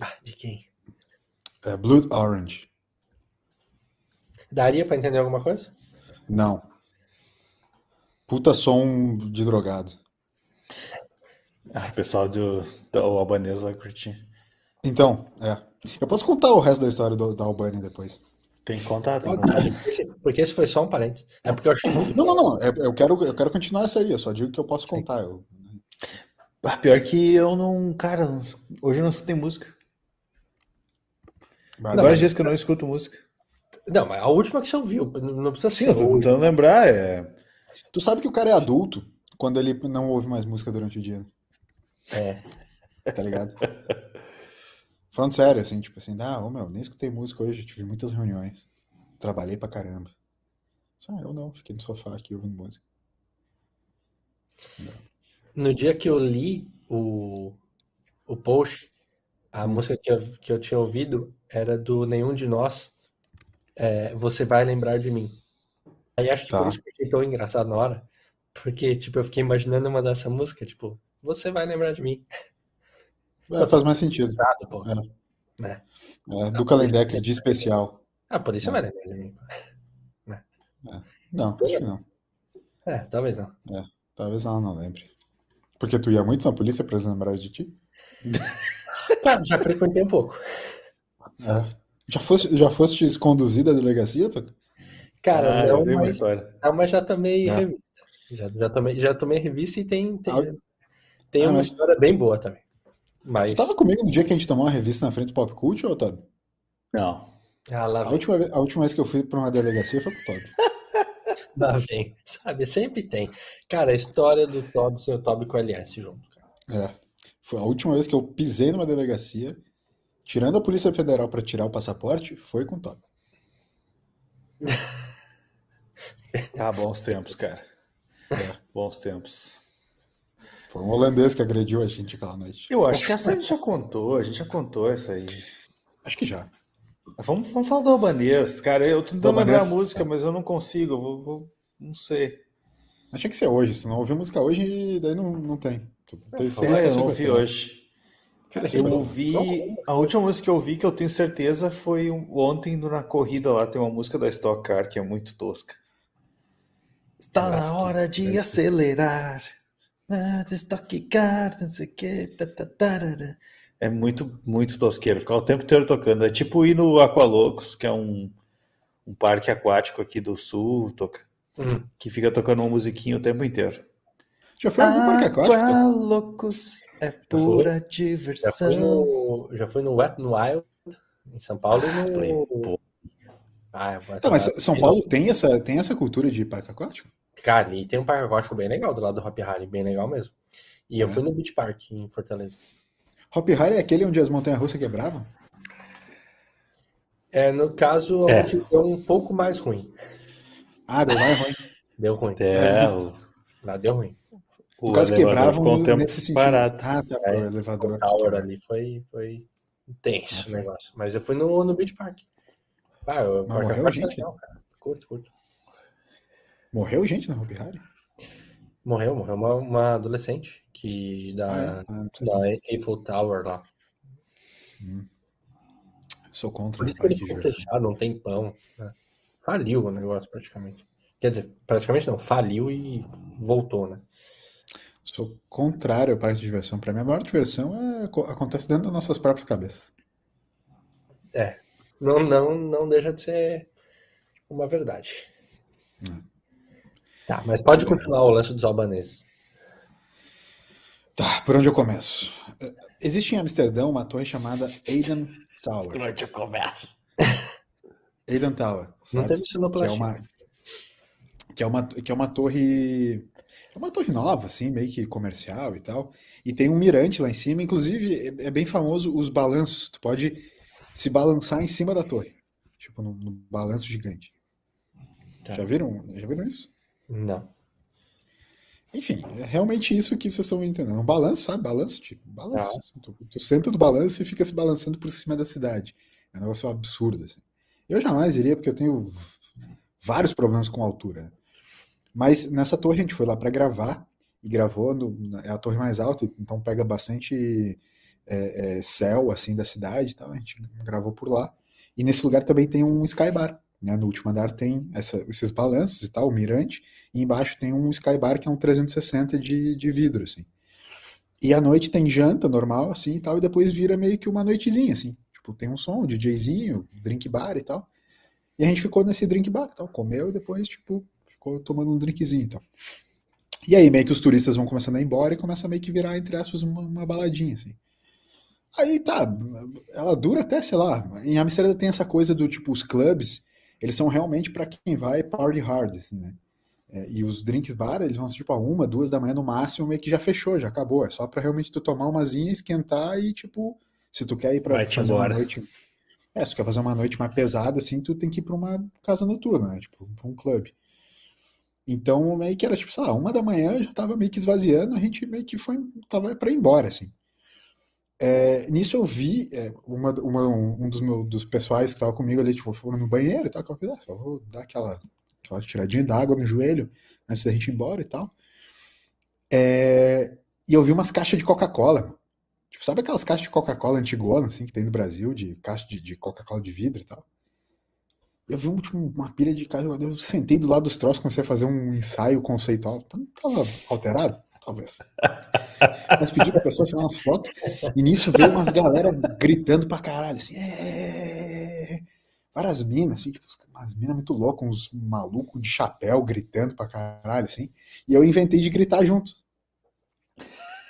Ah, de quem? É Blood Orange. Daria para entender alguma coisa? Não. Puta som de drogado. Ah, o pessoal do, do Albanês vai curtir. Então, é. Eu posso contar o resto da história do, da Albânia depois. Tem que contar, tem que contar. Porque esse foi só um parênteses. É porque eu achei muito. Não, não, não. é- Eu quero, eu quero continuar essa aí. Eu só digo que eu posso contar. Eu, Ah, pior que eu não. Cara, não- hoje eu não escutei música. Vai. vários dias que eu não escuto música. Não, mas a última que você ouviu, não não precisa Sim, ser. eu tô tentando lembrar. É... Tu sabe que o cara é adulto quando ele não ouve mais música durante o dia, É. tá ligado? Falando sério, assim, tipo assim, ah, ô meu, nem escutei música hoje, tive muitas reuniões. Trabalhei pra caramba. Só eu não, fiquei no sofá aqui ouvindo música. No dia que eu li o, o post, a música que eu, que eu tinha ouvido era do Nenhum de Nós, é, Você Vai Lembrar de Mim. Aí acho que Tá. por isso que eu achei tão engraçado na hora, porque, tipo, eu fiquei imaginando uma dessa música, tipo, Você Vai Lembrar de Mim. É, faz mais sentido. Nada, pô. É. Né? É, do Kalendecker de especial. Ah, por isso vai lembrar de mim. Não, acho que não. É, talvez não. Talvez ela não lembre. Porque tu ia muito na polícia pra eles lembrarem de ti? Cara, já frequentei um pouco. É. Já fosse, já foste conduzido à delegacia, Toca? Cara, Ah, não, mas, história. não, mas já tomei É. revista. Já, já, tomei, já tomei revista e tem, tem, Ah, tem ah, uma mas- história bem boa também. Mas. Tu tava comigo no dia que a gente tomou uma revista na frente do Pop Cult, ou Otávio? Não. Ah, lá A vem, última, vez- a última vez que eu fui pra uma delegacia foi com o Toby. lá vem. Sabe, sempre tem. Cara, a história do Toby sem o Toby com o LS junto, cara. É. Foi a última vez que eu pisei numa delegacia, tirando a Polícia Federal pra tirar o passaporte, foi com o Toby. Ah, bons tempos, cara. É, bons tempos. Foi um holandês que agrediu a gente aquela noite. Eu acho que essa a gente já contou, a gente já contou essa aí. Acho que já. Vamos, vamos falar do Albanês, cara. Eu tô Do tentando lembrar a música, mas eu não consigo. Eu vou, vou- não sei. Tinha que ser hoje. Se não ouvir música hoje, daí não, não tem. Tu- tem- eu não ouvi hoje. Cara, Eu ouvi. A última música que eu ouvi, que eu tenho certeza, foi ontem na corrida lá. Tem uma música da Stock Car que é muito tosca. Está na que hora de acelerar. Ah, não sei o tá, tá. É muito, muito tosqueiro. Ficar o tempo inteiro tocando. É tipo ir no Aqualocos, que é um, um parque aquático aqui do sul, toca, Hum. que fica tocando uma musiquinha o tempo inteiro. Já foi algum parque aquático? Aqualocos é pura Já fui diversão. no, já fui no Wet n Wild, em São Paulo, Ah, no... Ah, é, Tá, mas. São Paulo tem essa, tem essa cultura de parque aquático? Cara, e tem um parque aquático bem legal do lado do Hop Harry, bem legal mesmo. E eu É. fui no Beach Park, em Fortaleza. Hop Harry é aquele onde as montanhas russas quebravam? É, no caso, É. deu um pouco mais ruim. Ah, deu mais ruim. Deu ruim. É, o, Lá deu ruim. o caso, quebravam ficou um tempo nesse sentido. parado. Ah, tá, É, o elevador. O Tower ali foi, foi tenso Ah, o negócio. Mas eu fui no, no Beach Park. Ah, o Mas parque morreu é gente? legal, cara. Curto, curto. Morreu gente na Hop Harry? Morreu, morreu uma, uma adolescente que Ah, da, é? Ah, não sei. da Eiffel Tower lá. Sou contra Por isso que ele ficou fechado um tempão. né? Faliu o negócio praticamente. Quer dizer, praticamente não, faliu e voltou, né? Sou contrário ao parque de diversão. Pra mim, a maior diversão é, co- acontece dentro das nossas próprias cabeças. É. Não, não, não deixa de ser uma verdade. Tá, mas pode continuar o lance dos albaneses. Tá, por onde eu começo? Existe em Amsterdã uma torre chamada Eden Tower. onde eu começo? Eden Tower, Não certo? teve Que é uma que é uma que é uma torre é uma torre nova assim, meio que comercial e tal. E tem um mirante lá em cima, inclusive é, é bem famoso os balanços. Tu pode se balançar em cima da torre, tipo num, num balanço gigante. Tá. Já viram? Já viram isso? Não. Enfim, é realmente isso que vocês estão entendendo. Um balanço, sabe? Balanço, tipo, balanço. Tá. assim, Tu, tu senta do balanço e fica se balançando por cima da cidade. É um negócio absurdo, assim. Eu jamais iria, porque eu tenho vários problemas com altura. Mas nessa torre a gente foi lá para gravar, e gravou, no, é a torre mais alta, então pega bastante é, é, céu, assim, da cidade e tal. A gente gravou por lá. E nesse lugar também tem um skybar. Né? No último andar tem essa- esses balanços e tal, o mirante. E embaixo tem um Skybar que é um 360 de, de vidro, assim. E à noite tem janta normal, assim e tal, e depois vira meio que uma noitezinha, assim. Tipo, tem um som, um DJzinho, drink bar e tal. E a gente ficou nesse drink bar tal, comeu e depois, tipo, ficou tomando um drinkzinho e tal. E aí meio que os turistas vão começando a ir embora e começa meio que virar, entre aspas, uma, uma baladinha, assim. Aí tá, ela dura até, sei lá, em Amsterdã tem essa coisa do tipo, os clubes, eles são realmente para quem vai party hard, assim, né? É, e os drinks bar, eles vão ser tipo a uma, duas da manhã no máximo, meio que já fechou, já acabou. É só para realmente tu tomar umazinha, esquentar e, tipo, se tu quer ir pra Vai fazer embora. uma noite. É, se tu quer fazer uma noite mais pesada, assim, tu tem que ir pra uma casa noturna, né? Tipo, pra um clube. Então, meio que era tipo, sei lá, uma da manhã já tava meio que esvaziando, a gente meio que foi, tava pra ir embora, assim. É, nisso eu vi é, uma, uma- um dos meus dos pessoais que tava comigo ali, tipo, foram no banheiro e tal, aquela coisa, ah, só vou dar aquela, aquela tiradinha d'água no joelho antes da gente ir embora e tal. É, e eu vi umas caixas de Coca-Cola. Tipo, sabe aquelas caixas de Coca-Cola antigona, assim, que tem no Brasil, de caixa de, de Coca-Cola de vidro e tal? Eu vi um, tipo, uma pilha de caixa, eu sentei do lado dos troços, comecei a fazer um ensaio conceitual. Não tava alterado? Talvez. Mas pedi pra pessoa tirar umas fotos, e nisso veio umas galera gritando pra caralho, assim, "É!" várias minas, assim, tipo, umas minas muito loucas, uns malucos de chapéu gritando pra caralho, assim, e eu inventei de gritar junto.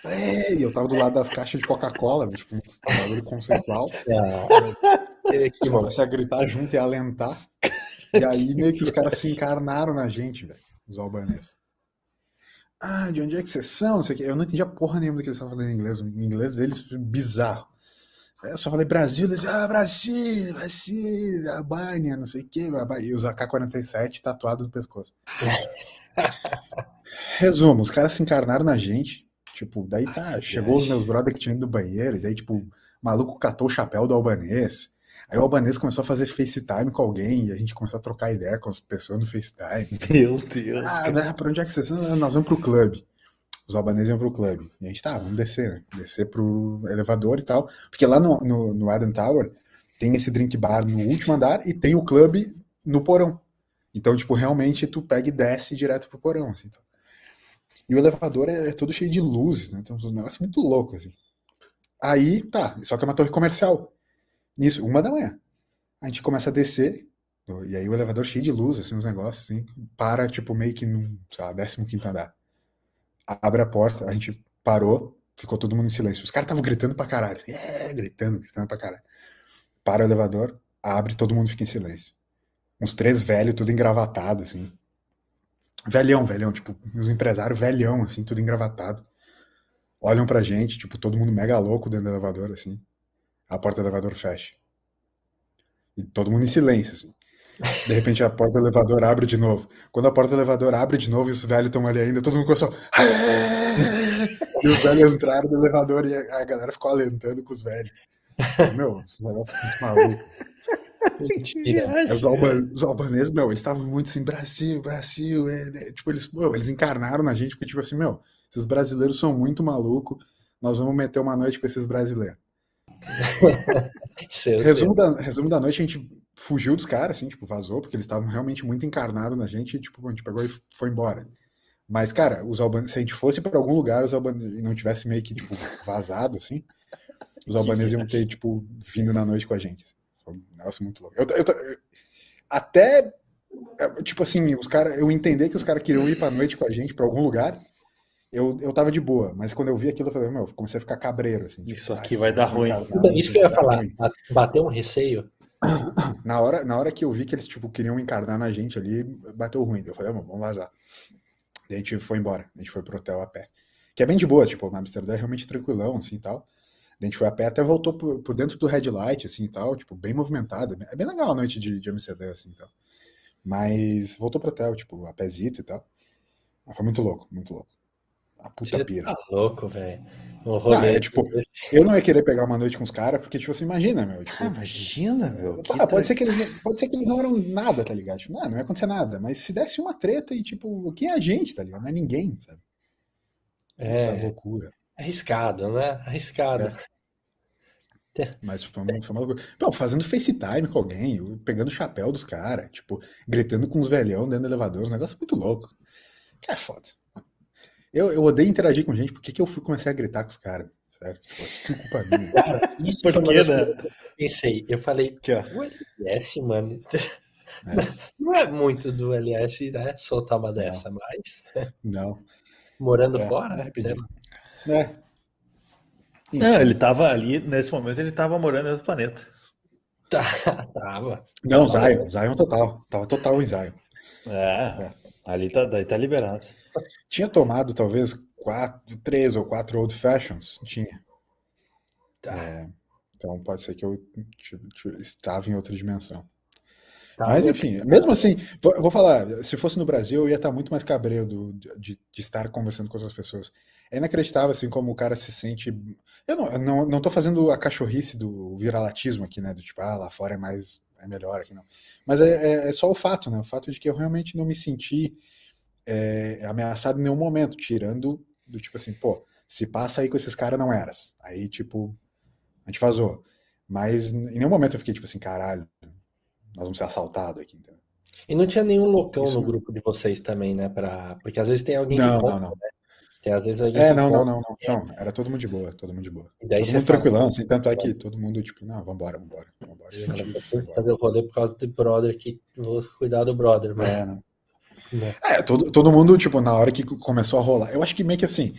É, e eu tava do lado das caixas de Coca-Cola, tipo, um bagulho conceitual. Aqui, mano. Comecei a gritar junto e a alentar. E aí meio que os caras se encarnaram na gente, velho, os albaneses. Ah, de onde é que vocês são? Não sei o quê. Eu não entendia porra nenhuma do que eles estavam falando em inglês. O inglês deles bizarro. Aí Eu só falei Brasil, eles, ah, Brasil, Brasil, Albânia, não sei o quê. blá, E os AK-47 tatuado no pescoço. Resumo, os caras se encarnaram na gente. Tipo, daí tá, chegou os meus brothers que tinham ido do banheiro, e daí, tipo, o maluco catou o chapéu do albanês. Aí o albanês começou a fazer FaceTime com alguém, e a gente começou a trocar ideia com as pessoas no FaceTime. Meu Deus. Ah, né, pra onde é que vocês? Nós vamos pro clube. Os albaneses iam pro clube. E a gente, tá, vamos descer, né? Descer pro elevador e tal. Porque lá no, no, no Adam Tower tem esse drink bar no último andar e tem o clube no porão. Então, tipo, realmente tu pega e desce direto pro porão, assim. Então. E o elevador é, é todo cheio de luzes, né? Tem uns negócios muito loucos, assim. Aí, tá, só que é uma torre comercial. Nisso, uma da manhã. A gente começa a descer, e aí o elevador cheio de luz, assim, uns negócios, assim, para, tipo, meio que no, sei lá, 15 andar. Abre a porta, a gente parou, ficou todo mundo em silêncio. Os caras estavam gritando pra caralho. É, gritando, gritando pra caralho. Para o elevador, abre, todo mundo fica em silêncio. Uns três velhos, tudo engravatado, assim. Velhão, velhão, tipo, uns empresários velhão, assim, tudo engravatado. Olham pra gente, tipo, todo mundo mega louco dentro do elevador, assim. A porta do elevador fecha. E todo mundo em silêncio, assim. De repente a porta do elevador abre de novo. Quando a porta do elevador abre de novo e os velhos estão ali ainda, todo mundo começou. E os velhos entraram no elevador e a galera ficou alentando com os velhos. Meu, esse negócio é muito maluco. Mentira. Os, alba, os albaneses, meu, eles estavam muito assim, Brasil, Brasil. é, é, tipo, eles, meu, eles encarnaram na gente, porque, tipo assim, meu, esses brasileiros são muito malucos, nós vamos meter uma noite com esses brasileiros. Resumo da, resumo da noite, a gente fugiu dos caras, assim, tipo, vazou, porque eles estavam realmente muito encarnados na gente, e, tipo, a gente pegou e foi embora. Mas, cara, os albaneses, se a gente fosse para algum lugar os albaneses, e não tivesse meio que, tipo, vazado, assim, os albaneses iam ter, tipo, vindo na noite com a gente. Foi um negócio muito louco. Eu, eu, eu- até, é, tipo assim, os cara, eu entender que os caras queriam ir pra noite com a gente, pra algum lugar, eu, eu tava de boa. Mas quando eu vi aquilo, eu falei, meu, eu comecei a ficar cabreiro, assim. Isso ah, aqui vai dar cara ruim. tá Então, isso que eu ia falar. ruim. ba- Bateu um receio. Na hora, na hora que eu vi que eles tipo, queriam encarnar na gente ali, bateu ruim. Eu falei, ah, vamos vazar. Daí a gente foi embora. A gente foi pro hotel a pé. Que é bem de boa, tipo, Amsterdã é realmente tranquilão, assim, e tal. Daí a gente foi a pé, até voltou por, por dentro do Red Light, assim, e tal, tipo, bem movimentado. É bem- É bem legal a noite de, de Amsterdã, assim, e tal. Mas voltou pro hotel, tipo, a pézito e tal. Mas foi muito louco, muito louco. A puta Você pira. tá louco, velho. Não, é tipo, eu não ia querer pegar uma noite com os caras, porque, tipo assim, imagina, meu, tipo, Ah, imagina, meu. que Ah, pode tra- ser que eles não, pode ser que eles não eram nada, tá ligado? Tipo, não, não ia acontecer nada. Mas se desse uma treta e, tipo, quem é a gente, tá ligado? Não é ninguém, sabe? É. Puta loucura. Arriscado, né? Arriscado. É. Mas foi uma, foi uma loucura. Pô, fazendo FaceTime com alguém, pegando o chapéu dos caras, tipo, gritando com os velhão dentro do elevador, um negócio muito louco. Que é foda. Eu, eu odeio interagir com gente, por que, eu fui comecei a gritar com os caras? Sério, pô, culpa minha. Cara, isso Por foi uma né? eu pensei. Eu falei, Aqui, ó. o LS, mano. Não é muito do LS, né? Soltar uma dessa, mas Não. morando É, fora, é rapidinho. lá. É. Não, ele tava ali, nesse momento, ele tava morando em outro planeta. Tá, tava. Não, Zion, Zion total. Tava total em Zion. É, ali tá, daí tá liberado. Tinha tomado talvez quatro, três ou quatro old fashions. Tinha. Tá, É, então pode ser que eu estava em outra dimensão. tá. Mas enfim, mesmo assim, vou, eu vou falar, se fosse no Brasil, eu ia estar muito mais cabreiro do- de, de estar conversando com outras pessoas. É inacreditável, assim, como o cara se sente. Eu não, eu não, não tô fazendo a cachorrice do viralatismo aqui, né? Do tipo, ah, lá fora é mais. é melhor aqui, não. Mas é, é- é só o fato, né? O fato de que eu realmente não me senti é, ameaçado em nenhum momento, tirando do tipo assim, pô, se passa aí com esses caras, não eras. Aí, tipo, a gente vazou. Mas em nenhum momento eu fiquei tipo assim, caralho, nós vamos ser assaltados aqui. Entendeu? E não tinha nenhum loucão Isso no não. grupo de vocês também, né? Pra... Porque às vezes tem alguém que Não, conta, não, não. né? Tem às vezes alguém É, que não, não, conta, não, não. Então, era todo mundo de boa, todo mundo de boa. E daí Todo mundo fala, tranquilão, assim, tanto é que todo mundo, tipo, não, vambora, vambora, vambora. "Esse cara gente, foi vambora." fazer o rolê por causa do brother que vou cuidar do brother, mas É, não. Né? É, todo, todo mundo, tipo, na hora que começou a rolar. Eu acho que meio que assim,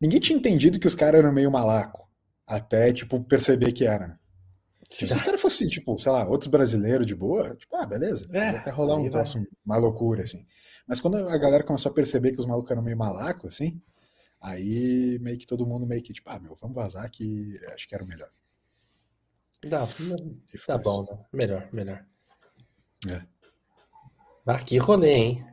ninguém tinha entendido que os caras eram meio malaco. Até, tipo, perceber que era. Tipo, se os caras fossem, tipo, sei lá, outros brasileiros de boa, tipo, ah, beleza. É, até rolar um troço, uma loucura, assim. Mas quando a galera começou a perceber que os malucos eram meio malaco, assim, aí meio que todo mundo meio que, tipo, ah, meu, vamos vazar que acho que era o melhor. Dá, tá bom, né? Melhor, melhor. É. Ah, que rolê, hein?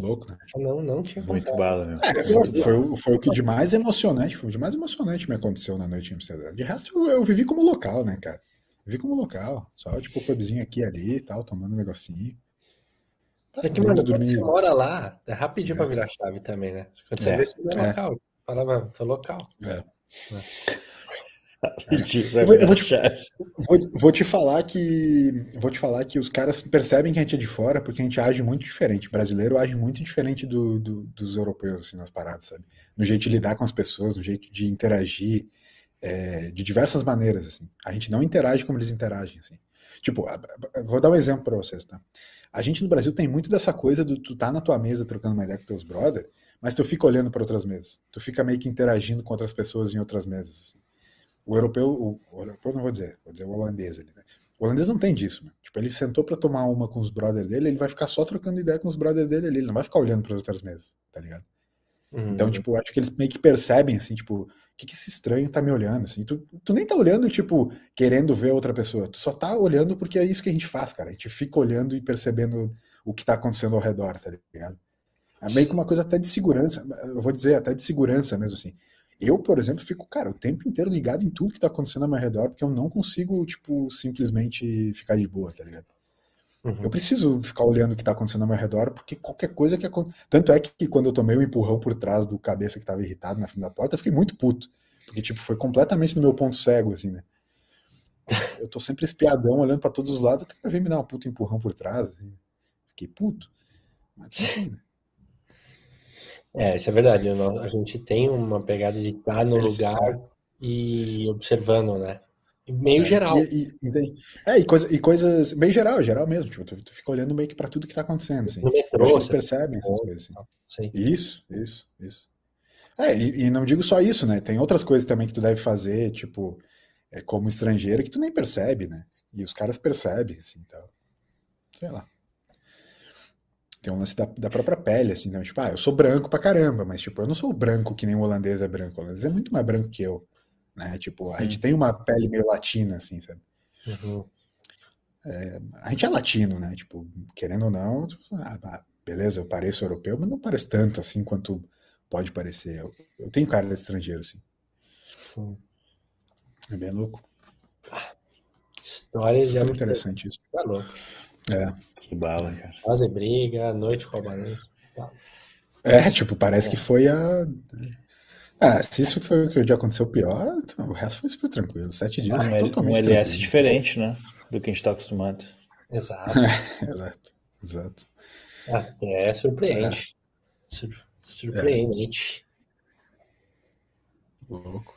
Louco, né? Essa não, não tinha Muito contado. bala, meu. É, foi, foi o- foi o que de mais emocionante, foi o de mais emocionante me aconteceu na noite em Amsterdã. De resto, eu, eu vivi como local, né, cara? Vivi como local. Só, tipo, pubzinho aqui e ali e tal, tomando um negocinho. É que, mano, quando você mora lá, é rapidinho pra virar chave também, né? Quando você É, vê, você não é é. local. Fala, mano, tô local. É. Vai Eu vou- eu vou te-. Vou, vou te falar que vou te falar que os caras percebem que a gente é de fora porque a gente age muito diferente. O brasileiro age muito diferente do, do- dos europeus assim, nas paradas, sabe? No jeito de lidar com as pessoas, no jeito de interagir, é, de diversas maneiras assim. A gente não interage como eles interagem assim. Tipo, vou dar um exemplo para vocês, tá? A gente no Brasil tem muito dessa coisa do tu tá na tua mesa trocando uma ideia com teus brother, mas tu fica olhando para outras mesas. Tu fica meio que interagindo com outras pessoas em outras mesas assim. O europeu, o, o europeu não vou dizer, vou dizer o holandês ali, né? O holandês não tem disso, mano. Tipo, ele sentou pra tomar uma com os brothers dele, ele vai ficar só trocando ideia com os brothers dele ali, ele não vai ficar olhando para outras mesas, tá ligado? Uhum. Então, tipo, acho que eles meio que percebem, assim, tipo, o que, que esse estranho tá me olhando, assim. Tu, tu nem tá olhando, tipo, querendo ver outra pessoa, tu só tá olhando porque é isso que a gente faz, cara. A gente fica olhando e percebendo o que tá acontecendo ao redor, tá ligado? É meio que uma coisa até de segurança, eu vou dizer, até de segurança mesmo, assim. Eu, por exemplo, fico, cara, o tempo inteiro ligado em tudo que tá acontecendo ao meu redor, porque eu não consigo, tipo, simplesmente ficar de boa, tá ligado? Uhum. Eu preciso ficar olhando o que tá acontecendo ao meu redor, porque qualquer coisa que acontece. Tanto é que quando eu tomei o empurrão por trás do cabeça que tava irritado na frente da porta, eu fiquei muito puto. Porque, tipo, foi completamente no meu ponto cego, assim, né? Eu tô sempre espiadão, olhando pra todos os lados, o cara vem me dar um puto empurrão por trás, assim. Fiquei puto. Mas bem, né? É, isso é verdade. não- A gente tem uma pegada de estar no Esse lugar cara. e observando, né? E Meio É, geral. E, e- entende? é, e, coisa, e coisas bem geral, geral mesmo. Tipo, tu, tu fica olhando meio que pra tudo que tá acontecendo, assim. No Eu acho metrô, que eles você- percebem essas coisas, assim. Sim. Isso, isso, isso. É, e, e não digo só isso, né? Tem outras coisas também que tu deve fazer, tipo, é, como estrangeiro, que tu nem percebe, né? E os caras percebem, assim, tal. Sei lá. Tem um lance da, da própria pele, assim, né? Tipo, ah, eu sou branco pra caramba, mas, tipo, eu não sou branco que nem o holandês é branco. O holandês é muito mais branco que eu, né? Tipo, a gente tem uma pele meio latina, assim, sabe? Uhum. A gente é latino, né? Tipo, querendo ou não, tipo, ah, ah, beleza, eu pareço europeu, mas não pareço tanto assim quanto pode parecer. Eu, eu tenho cara de estrangeiro, assim. Hum. É bem louco. Histórias de Super Amsterdã. interessante isso. Tá louco. É. Que bala, cara. Fazer briga, noite com a. Tá. É, tipo, parece que foi a. Ah, se isso foi o que já aconteceu pior, então, o resto foi super tranquilo. Sete dias Um, L- um totalmente LS tranquilo. diferente, né? Do que a gente tá acostumado. Exato. Exato, exato. Até surpreende. Sur- Surpreendente. Louco.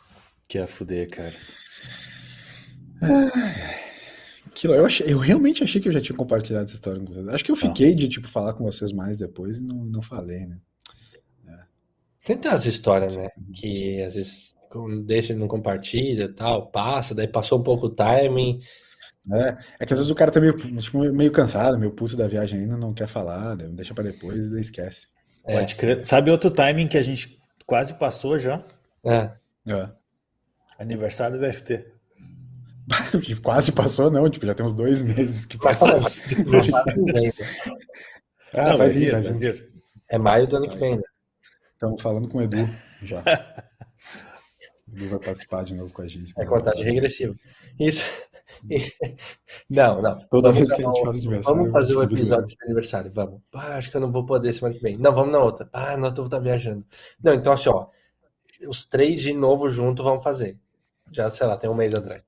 Que é fuder, cara. Aquilo, eu, achei, eu realmente achei que eu já tinha compartilhado essa história com vocês. Acho que eu fiquei de tipo, falar com vocês mais depois e não, não falei, né? Tem as histórias, né? Que às vezes deixa, não compartilha tal, passa, daí passou um pouco o timing. É, é que às vezes o cara tá meio, tipo, meio cansado, meio puto da viagem ainda, não quer falar, né? deixa pra depois e daí esquece. É. Pode crer. Sabe outro timing que a gente quase passou já? É. É. Aniversário do FT. quase passou, não, tipo, já temos dois meses que passou. ah, não, vai, vir, vai vir. vir. É maio do ano que vem, né? Estamos falando com o Edu já. o Edu vai participar de novo com a gente. É contagem regressiva. Isso. Não, não. Toda vamos, vez que a gente faz aniversário. Vamos fazer um episódio de aniversário, vamos. Ah, acho que eu não vou poder semana que vem. Não, vamos na outra. Ah, não, eu vou estar viajando. Não, então assim, ó. Os três de novo junto vamos fazer. Já, sei lá, tem um mês atrás.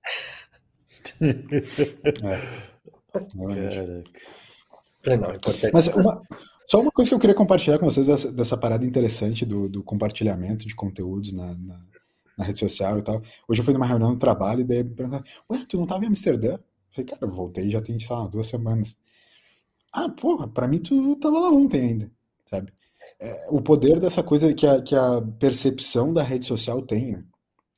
É. Não, importante. Mas uma, só uma coisa que eu queria compartilhar com vocês dessa, dessa parada interessante do, do, compartilhamento de conteúdos na, na, na, rede social e tal. Hoje eu fui numa reunião no trabalho e daí me perguntaram, ué, tu não tava em Amsterdã? Eu falei, cara, eu voltei já tem, sei lá, duas semanas. Ah, porra, pra mim tu tava lá ontem ainda, sabe? É, o poder dessa coisa que a, que a percepção da rede social tem, né?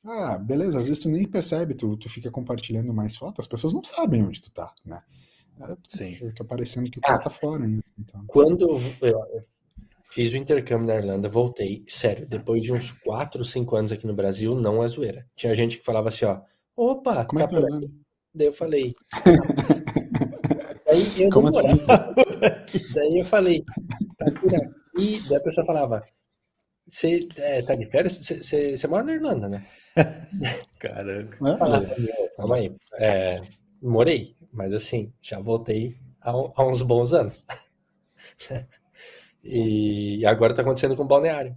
Ah, beleza, às vezes tu nem percebe, tu, tu fica compartilhando mais fotos, as pessoas não sabem onde tu tá, né? É, Sim. Fica parecendo que o cara ah, tá fora ainda. Então. Quando eu fiz o intercâmbio na Irlanda, voltei, sério, depois de uns 4, 5 anos aqui no Brasil, não é zoeira. Tinha gente que falava assim, ó, opa, Como é tá é que tá Daí eu falei. daí eu Como assim? daí eu falei, tá por aqui. Daí a pessoa falava, você é, tá de férias? Você mora na Irlanda, né? Caraca. Ah, calma aí. É, morei, mas assim, já voltei há, há uns bons anos. e agora tá acontecendo com o balneário.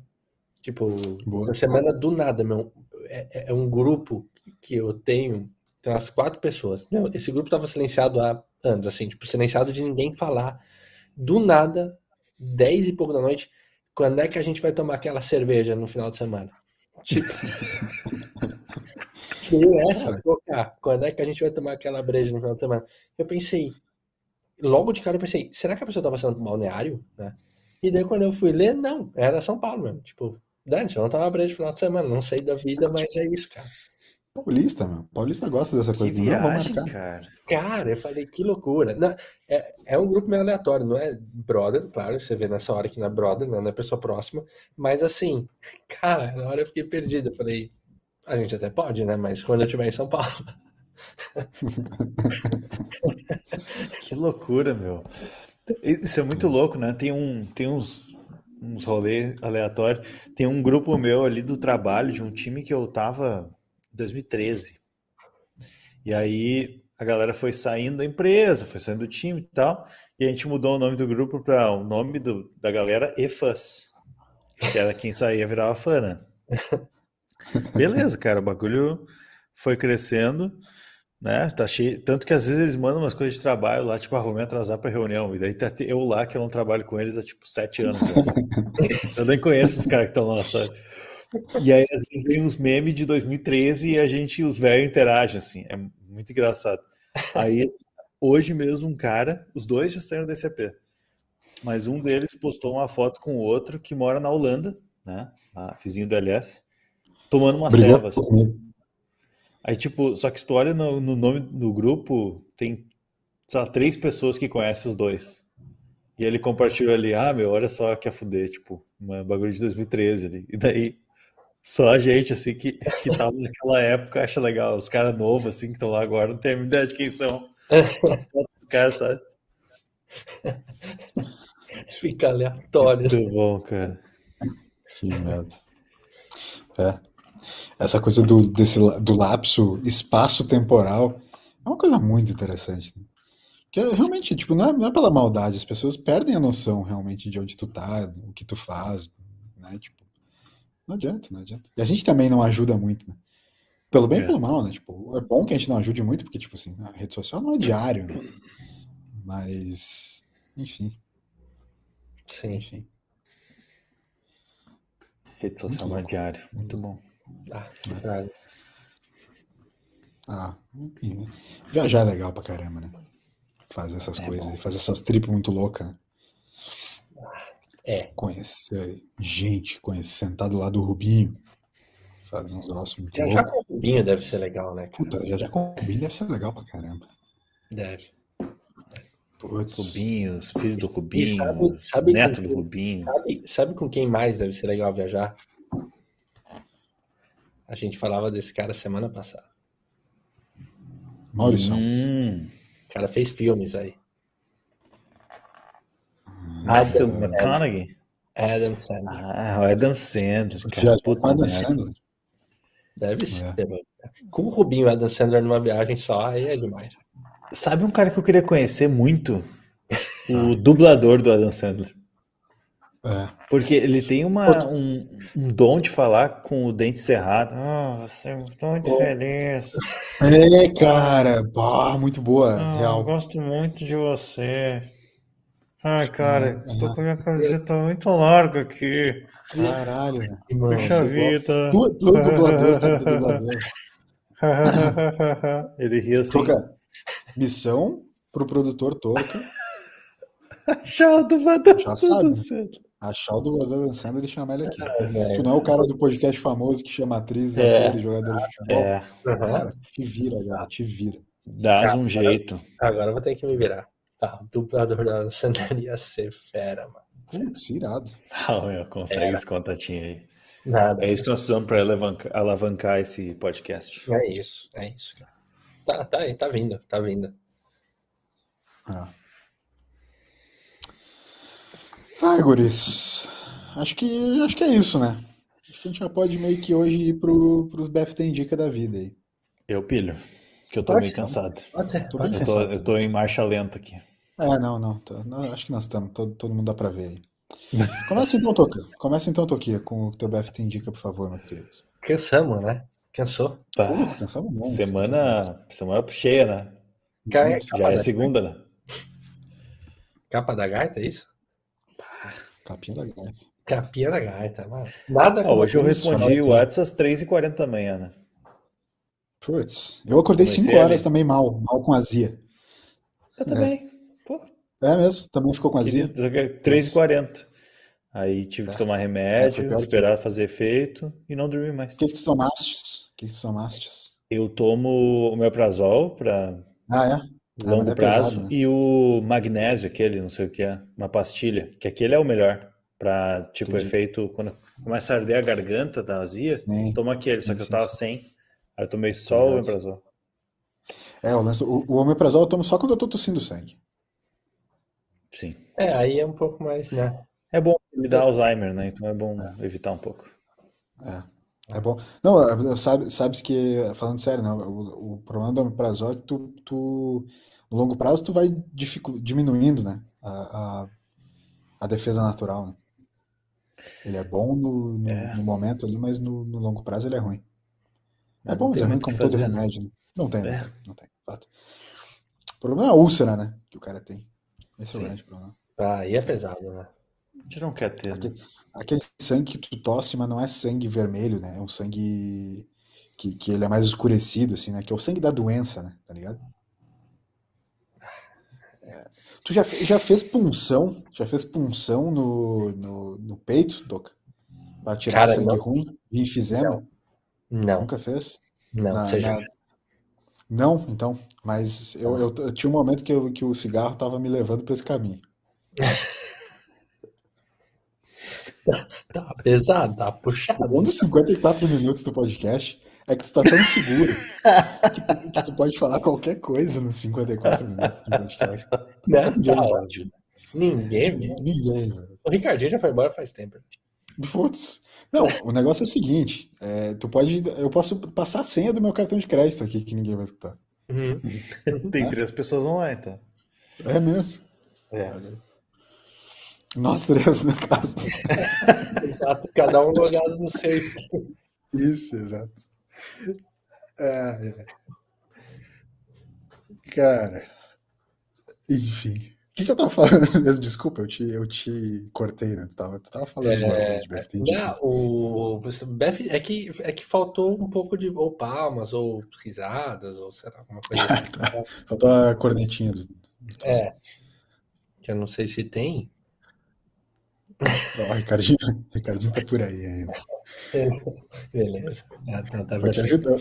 Tipo, Boa. essa semana do nada, meu. É, é, é, um grupo que eu tenho, tem umas quatro pessoas. Meu, esse grupo tava silenciado há anos, assim, tipo, silenciado de ninguém falar. Do nada, dez e pouco da noite, quando é que a gente vai tomar aquela cerveja no final de semana? Tipo. Essa, tocar. Quando é que a gente vai tomar aquela breja no final de semana? Eu pensei, logo de cara eu pensei, será que a pessoa tá passando por balneário? Né? E daí quando eu fui ler, não, era São Paulo mesmo. Tipo, Dante, eu não tava breja no final de semana, não sei da vida, mas é isso, cara. Paulista, meu. Paulista gosta dessa coisa. Que viagem, não, cara. Cara, eu falei, que loucura. Não, é, é um grupo meio aleatório, não é brother, claro, você vê nessa hora que não é brother, não é pessoa próxima, mas assim, cara, na hora eu fiquei perdido. Eu falei, a gente até pode, né? Mas quando eu estiver em São Paulo. que loucura, meu. Isso é muito louco, né? Tem, um, tem uns, uns rolês aleatórios. Tem um grupo meu ali do trabalho, de um time que eu tava 2013. E aí a galera foi saindo da empresa, foi saindo do time e tal. E a gente mudou o nome do grupo para o nome do, da galera EFAS. Que era quem saía virava fã, né? Beleza, cara, o bagulho foi crescendo, né? Tá cheio. Tanto que às vezes eles mandam umas coisas de trabalho lá, tipo, ah, vou me atrasar pra reunião. E daí tá eu lá que eu não trabalho com eles há tipo sete anos. eu nem conheço os caras que estão lá, sabe? E aí às vezes vem uns memes de 2013 e a gente, os velhos, interagem, assim. É muito engraçado. Aí hoje mesmo um cara, os dois já saíram desse EP. Mas um deles postou uma foto com o outro que mora na Holanda, né? Lá, vizinho do LS tomando uma serva. Assim. Aí, tipo, só que se tu olha no, no nome do grupo, tem só três pessoas que conhecem os dois. E ele compartilhou ali, ah, meu, olha só que a fuder, tipo, uma bagulho de 2013 ali. E daí, só a gente, assim, que, que tava naquela época acha legal. Os caras novos, assim, que estão lá agora, não tem a ideia de quem são. Os caras, sabe? Fica aleatório. Muito bom, cara. Que merda. É. Essa coisa do, desse, do lapso espaço-temporal é uma coisa muito interessante. Né? Que é, realmente, tipo, não é, não é, pela maldade, as pessoas perdem a noção realmente de onde tu tá, o que tu faz, né? Tipo, não adianta, não adianta. E a gente também não ajuda muito, né? Pelo bem e é. pelo mal, né? Tipo, é bom que a gente não ajude muito, porque, tipo assim, a rede social não é diário, né? Mas, enfim. Sim. Enfim. Rede social mais louco. diário. Muito bom. Ah, cara. Ah, enfim, né? Viajar é legal pra caramba, né? Fazer essas É coisas, bom. fazer essas trips muito loucas, né? É. Conhecer gente, conhecer, sentar do lado do Rubinho, fazer uns troços muito Viajar loucos. com o Rubinho deve ser legal, né, cara? Puta, viajar com o Rubinho deve ser legal pra caramba. Deve. Putz, Rubinhos, filho do Rubinho, sabe- sabe neto com do Rubinho. Sabe, sabe com quem mais deve ser legal viajar? A gente falava desse cara semana passada. Maurício. Hum, O cara fez filmes aí. Matthew Adam, McConaughey. Adam Sandler. Ah, o Adam Sandler, cara. Já Puta merda. dançando. Deve ser. É. mano. Com o Rubinho e o Adam Sandler numa viagem só, aí é demais. Sabe um cara que eu queria conhecer muito? O dublador do Adam Sandler. É. Porque ele tem uma, um, um dom de falar com o dente cerrado. Ah, você é muito feliz. É, cara. Pá, muito boa. Ah, eu real. gosto muito de você. Ai, cara, Ah, estou ah. com a minha camiseta muito larga aqui. Caralho. Mano, Puxa igual- vida. Tu, tu é dublador, tu é dublador. Ele ria assim. Toca. Missão pro produtor Toca Achar o dublador Já sabe, Adam né? Achar o dublador dançando e chamar ele aqui. velho. Tu não é o cara do podcast famoso que chama atriz, É. ator e jogador de futebol? É. Cara, te vira, cara, te vira. dá um jeito. Agora eu vou ter que me virar. Tá, o dublador da Sandler ia ser fera, mano. Putz, irado. Ah, meu, consegue esse contatinho aí. Nada. É isso que nós precisamos para alavancar, alavancar esse podcast. É isso, é isso, cara. Tá, tá aí, tá vindo, tá vindo. Ah. Ai, guris. Acho que, acho que é isso, né? Acho que a gente já pode meio que hoje ir pro, pros BFT Indica da vida aí. Eu pilho, que eu tô Pode meio ser. cansado. Pode ser, pode. Eu tô, eu tô em marcha lenta aqui. É, não, não. tá- não, acho que nós estamos. Todo, todo mundo dá pra ver aí. Começa então, Toca. Começa então, Toquinha, com o teu BFT Indica, por favor, meu querido. Cansamos, né? Cansou. Tá. Putz, cansamos muito. Semana, semana cheia, né? Já é da, segunda, né? capa da gaita, é isso? Capinha da gaita. Capinha da gaita, mano. Nada Ah, hoje eu respondi o WhatsApp às 3h40 da manhã, né? Putz, eu acordei Comecei 5 horas ali. também mal, mal com azia. Eu também. Pô, É mesmo? Também ficou com azia? queria- 3h40. Aí tive que Tá. tomar É, remédio, que esperar fazer efeito e não dormir mais. O que que tu tomastes? O que que tu tomastes? Eu tomo o meprazol para Ah, é? Ah, longo mas é prazo pesado, né? e o magnésio, aquele, não sei o que é, uma pastilha, que aquele é o melhor para tipo Entendi. efeito quando começa a arder a garganta da azia, Sim. toma aquele, só Sim, que eu tava sem. Aí eu tomei só o Verdade. meprazol. É, o, lance, o, o omeprazol eu tomo só quando eu tô tossindo sangue. Sim. É, aí é um pouco mais, né? É bom me dá Alzheimer, né? Então é bom evitar um pouco. É, é bom. Não, é, sabe, sabes que, falando sério, né, o, o problema do omeprazol é que tu, tu, no longo prazo, tu vai diminuindo, né, a, a, a defesa natural, né? Ele é bom no, no, É. no momento ali, mas no, no longo prazo ele é ruim. É Não bom, é o como todo fazer, né? remédio, né? Não tem, não É. tem, não tem, fato. O problema é a úlcera, né, que o cara tem. Esse é o Sim. grande problema. Ah, aí é pesado, né? A gente não quer ter, né? Aquele, aquele sangue que tu tosse, mas não é sangue vermelho, né? É um sangue que, que ele é mais escurecido, assim, né? Que é o sangue da doença, né? Tá ligado? É. Tu já, já fez punção? Já fez punção no, no, no peito, Doca? Pra tirar Cara, sangue não. ruim? Enfisema? Não, Nunca fez? não, Na- seja. na- Não, então. Mas eu, eu, eu tinha um momento que, eu- que o cigarro tava me levando pra esse caminho. Tá pesado, tá puxado. Bom dos 54 minutos do podcast é que tu tá tão seguro que tu, que tu pode falar qualquer coisa nos 54 minutos do podcast. Né? Ninguém Tá ótimo. Ninguém. Ninguém, velho. O Ricardinho já foi embora faz tempo. Putz. Não, o negócio é o seguinte: é, tu pode. Eu posso passar a senha do meu cartão de crédito aqui que ninguém vai escutar. Uhum. Tem três pessoas online, tá? É mesmo. É. Nós três, no caso. Exato, cada um logado no seu. Isso, exato. É, é. Cara, enfim. Que, que eu tava falando? Desculpa, eu te, eu te cortei, né? Tu tava, tu tava falando É, de BFT. não, o Bef- é que é que faltou um pouco de ou palmas ou risadas ou sei lá, alguma coisa assim. Faltou a cornetinha do. É. Que eu não sei se tem. O Ricardinho, o Ricardinho tá por aí ainda. Beleza. Tá, tá, tá Vou te ajudar.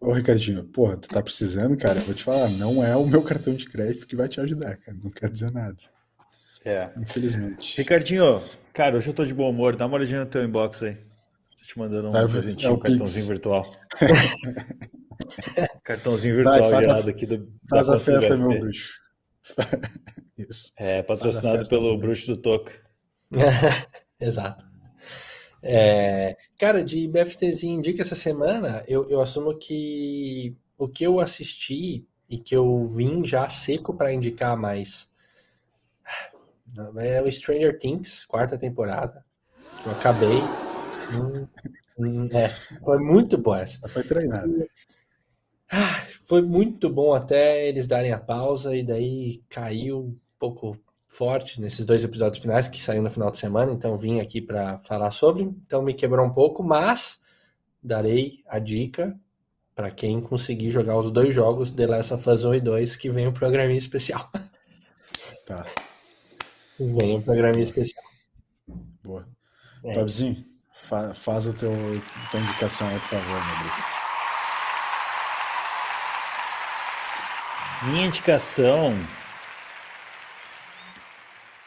Ô, Ricardinho, porra, tu tá precisando, cara? Eu vou te falar, não é o meu cartão de crédito que vai te ajudar, cara. Não quer dizer nada. É. Infelizmente. Ricardinho, cara, hoje eu tô de bom humor. Dá uma olhadinha no teu inbox aí. Tô te mandando um Vai, presentinho, é um cartãozinho Pix. virtual. cartãozinho Vai, virtual faz a- aqui do da Faz a festa, meu bruxo. Isso. É, patrocinado festa pelo também. bruxo do Toca. Exato. É, cara, de BFTzinho indica essa semana, eu, eu assumo que o que eu assisti e que eu vim já seco para indicar mais é o Stranger Things, quarta temporada, que eu acabei. Hum, hum, é, foi muito boa essa. Foi treinado. Ah, Foi muito bom até eles darem a pausa e daí caiu um pouco forte nesses dois episódios finais que saíram no final de semana, então vim aqui para falar sobre, então me quebrou um pouco, mas darei a dica para quem conseguir jogar os dois jogos The Last of Us 1 e 2 que vem um programinha especial. Tá, Vem um programinha especial. boa. É. Fabzinho, fa- faz o teu tua indicação aí, por favor, meu bruxo. Minha indicação.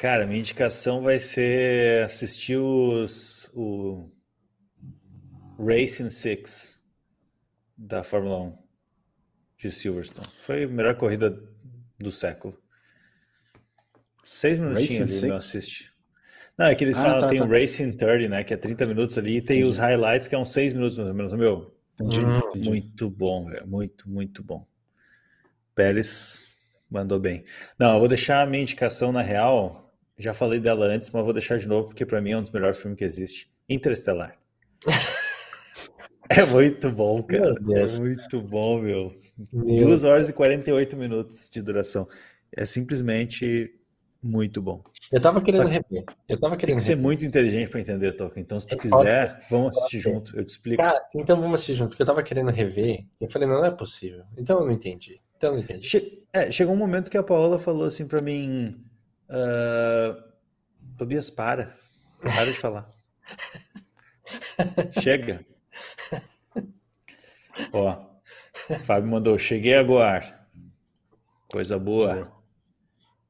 Cara, minha indicação vai ser assistir os, o Racing Six da Fórmula 1 de Silverstone. Foi a melhor corrida do século. Seis minutinhos ali, não assiste. Não, é que eles Ah, falam, tá, tem tá. o Racing 30, né? Que é 30 minutos ali, e tem Entendi. os highlights, que é uns 6 minutos mais ou menos. Meu, Hum, entendi. muito bom, velho. Muito, muito bom. Pérez mandou bem. Não, eu vou deixar a minha indicação na real. Já falei dela antes, mas vou deixar de novo, porque pra mim é um dos melhores filmes que existe. Interestelar. É muito bom, cara. É muito bom, meu. Meu, 2 horas e 48 minutos de duração. É simplesmente muito bom. eu tava querendo que rever. Eu tava Tem querendo que ser rever. muito inteligente pra entender, Toca. Então, se tu Pode quiser, vamos assistir junto. Eu te explico. Cara, então vamos assistir junto, porque eu tava querendo rever. Eu falei, não, não é possível. Então eu não entendi. Então eu não entendi. Che- é, chegou um momento que a Paola falou assim pra mim: ah, Tobias, para. Para de falar. Chega. Ó, Fábio mandou: Cheguei a Goar. Coisa boa.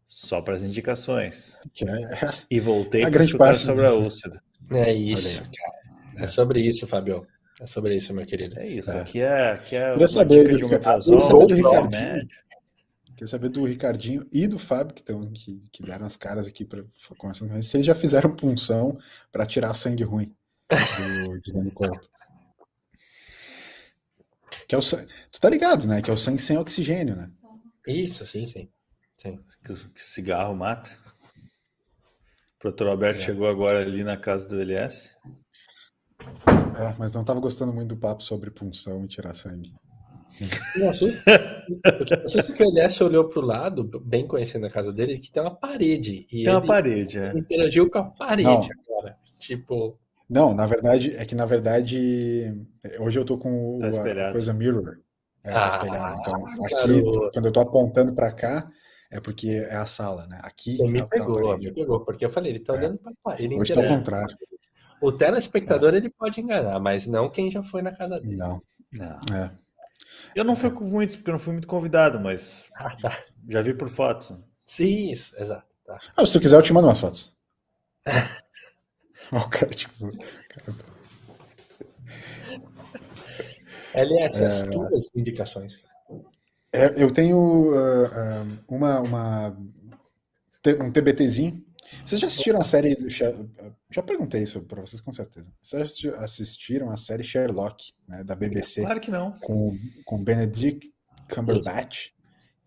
Só para as indicações. É- E voltei A para parte sobre a úlcera. É isso. É sobre isso, Fabio. É sobre isso, meu querido. É isso. É. Aqui é, aqui é Queria saber do um do Ricardinho. remédio. Queria saber do Ricardinho e do Fábio, que, tão, que, que deram as caras aqui para conversando com eles já fizeram punção para tirar sangue ruim do, de dentro do corpo. Que é o sangue. Tu tá ligado, né? Que é o sangue sem oxigênio, né? Isso, sim, sim. Sim. que o, que o cigarro mata. O produtor Alberto chegou agora ali na casa do LS. É, mas não tava gostando muito do papo sobre punção e tirar sangue. Não sei se que o LS olhou pro lado, bem conhecendo a casa dele, que tem uma parede. E Tem uma ele parede, é. interagiu com a parede Não. agora. Tipo, Não, na verdade, é que na verdade, hoje eu tô com o- Tá a- a coisa mirror. É, tá Ah, espelhado. Então, aqui, garoto. quando eu tô apontando para cá, é porque é a sala, né? Aqui ele me é, tá a pegou, parede. me pegou, porque eu falei, ele tá É. olhando pra parede. Ele Hoje tá ao contrário. O telespectador ele pode enganar, mas não quem já foi na casa dele. Não, Não. é. Eu não fui com muitos, porque eu não fui muito convidado, mas Ah, tá. já vi por fotos. Sim, isso, exato. Tá. Ah, se tu quiser, eu te mando umas fotos. O cara, tipo, cara, LS, as tuas indicações. É, eu tenho ah, uma, uma, um TBTzinho. Vocês já assistiram a série. do Sher- Já perguntei isso para vocês com certeza. Vocês já assisti- assistiram a série Sherlock, né, da BBC, Claro que não. com, com Benedict Cumberbatch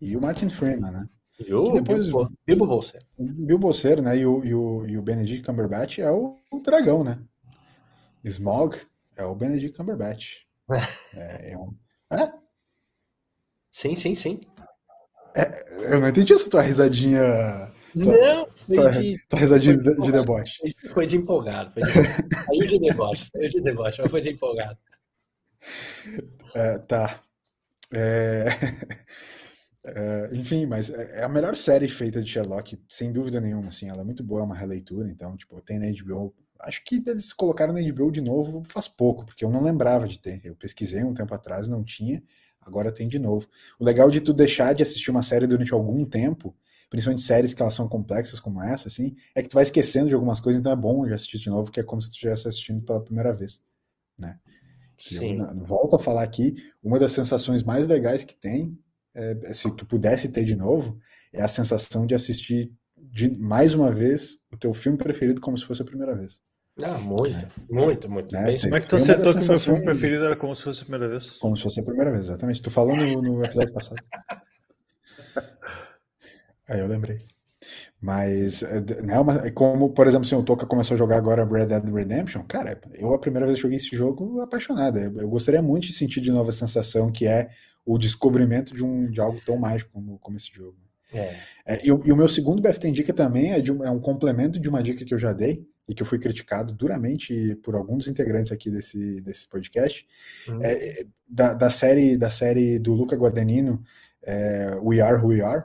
e o Martin Freeman, né? E o depois- Bilbo- Bilbo Bolseiro. O Bill Bolseiro, né? E o, e o, e o Benedict Cumberbatch é o, o dragão, né? Smog é o Benedict Cumberbatch. É, é um, é, Sim, sim, sim. é, eu não entendi essa tua risadinha. Não, foi de, tua risadinha de, de de deboche. foi de empolgado. Foi de, saiu de deboche, saiu de deboche, mas foi de empolgado. É, tá. É, é, enfim, mas é é a melhor série feita de Sherlock, sem dúvida nenhuma, assim, ela é muito boa, é uma releitura, então, tipo, tem na HBO. Acho que eles colocaram na HBO de novo faz pouco, porque eu não lembrava de ter. Eu pesquisei um tempo atrás, não tinha, agora tem de novo. O legal de tu deixar de assistir uma série durante algum tempo, principalmente séries que elas são complexas como essa, assim, é que tu vai esquecendo de algumas coisas, então é bom de assistir de novo, que é como se tu estivesse assistindo pela primeira vez, né? Eu, Sim. na- volto a falar aqui, uma das sensações mais legais que tem, é, é se tu pudesse ter de novo, é a sensação de assistir de, mais uma vez o teu filme preferido como se fosse a primeira vez. Ah, muito, muito, muito. Né. Como é que tu acertou que o meu filme preferido era como se fosse a primeira vez? Como se fosse a primeira vez, exatamente. Tu falou no, no episódio passado. Aí eu lembrei. Mas, é, né, uma- é como, por exemplo, se o Toca começou a jogar agora Red Dead Redemption, cara, eu a primeira vez que joguei esse jogo apaixonado. Eu, eu gostaria muito de sentir de novo a sensação que é o descobrimento de, um, de algo tão mágico como, como esse jogo. É. É, e, o, e o meu segundo BFT Dica também é, de um, é um complemento de uma dica que eu já dei e que eu fui criticado duramente por alguns integrantes aqui desse, desse podcast, Hum. é, é, da, da série da série do Luca Guadagnino, é, We Are Who We Are,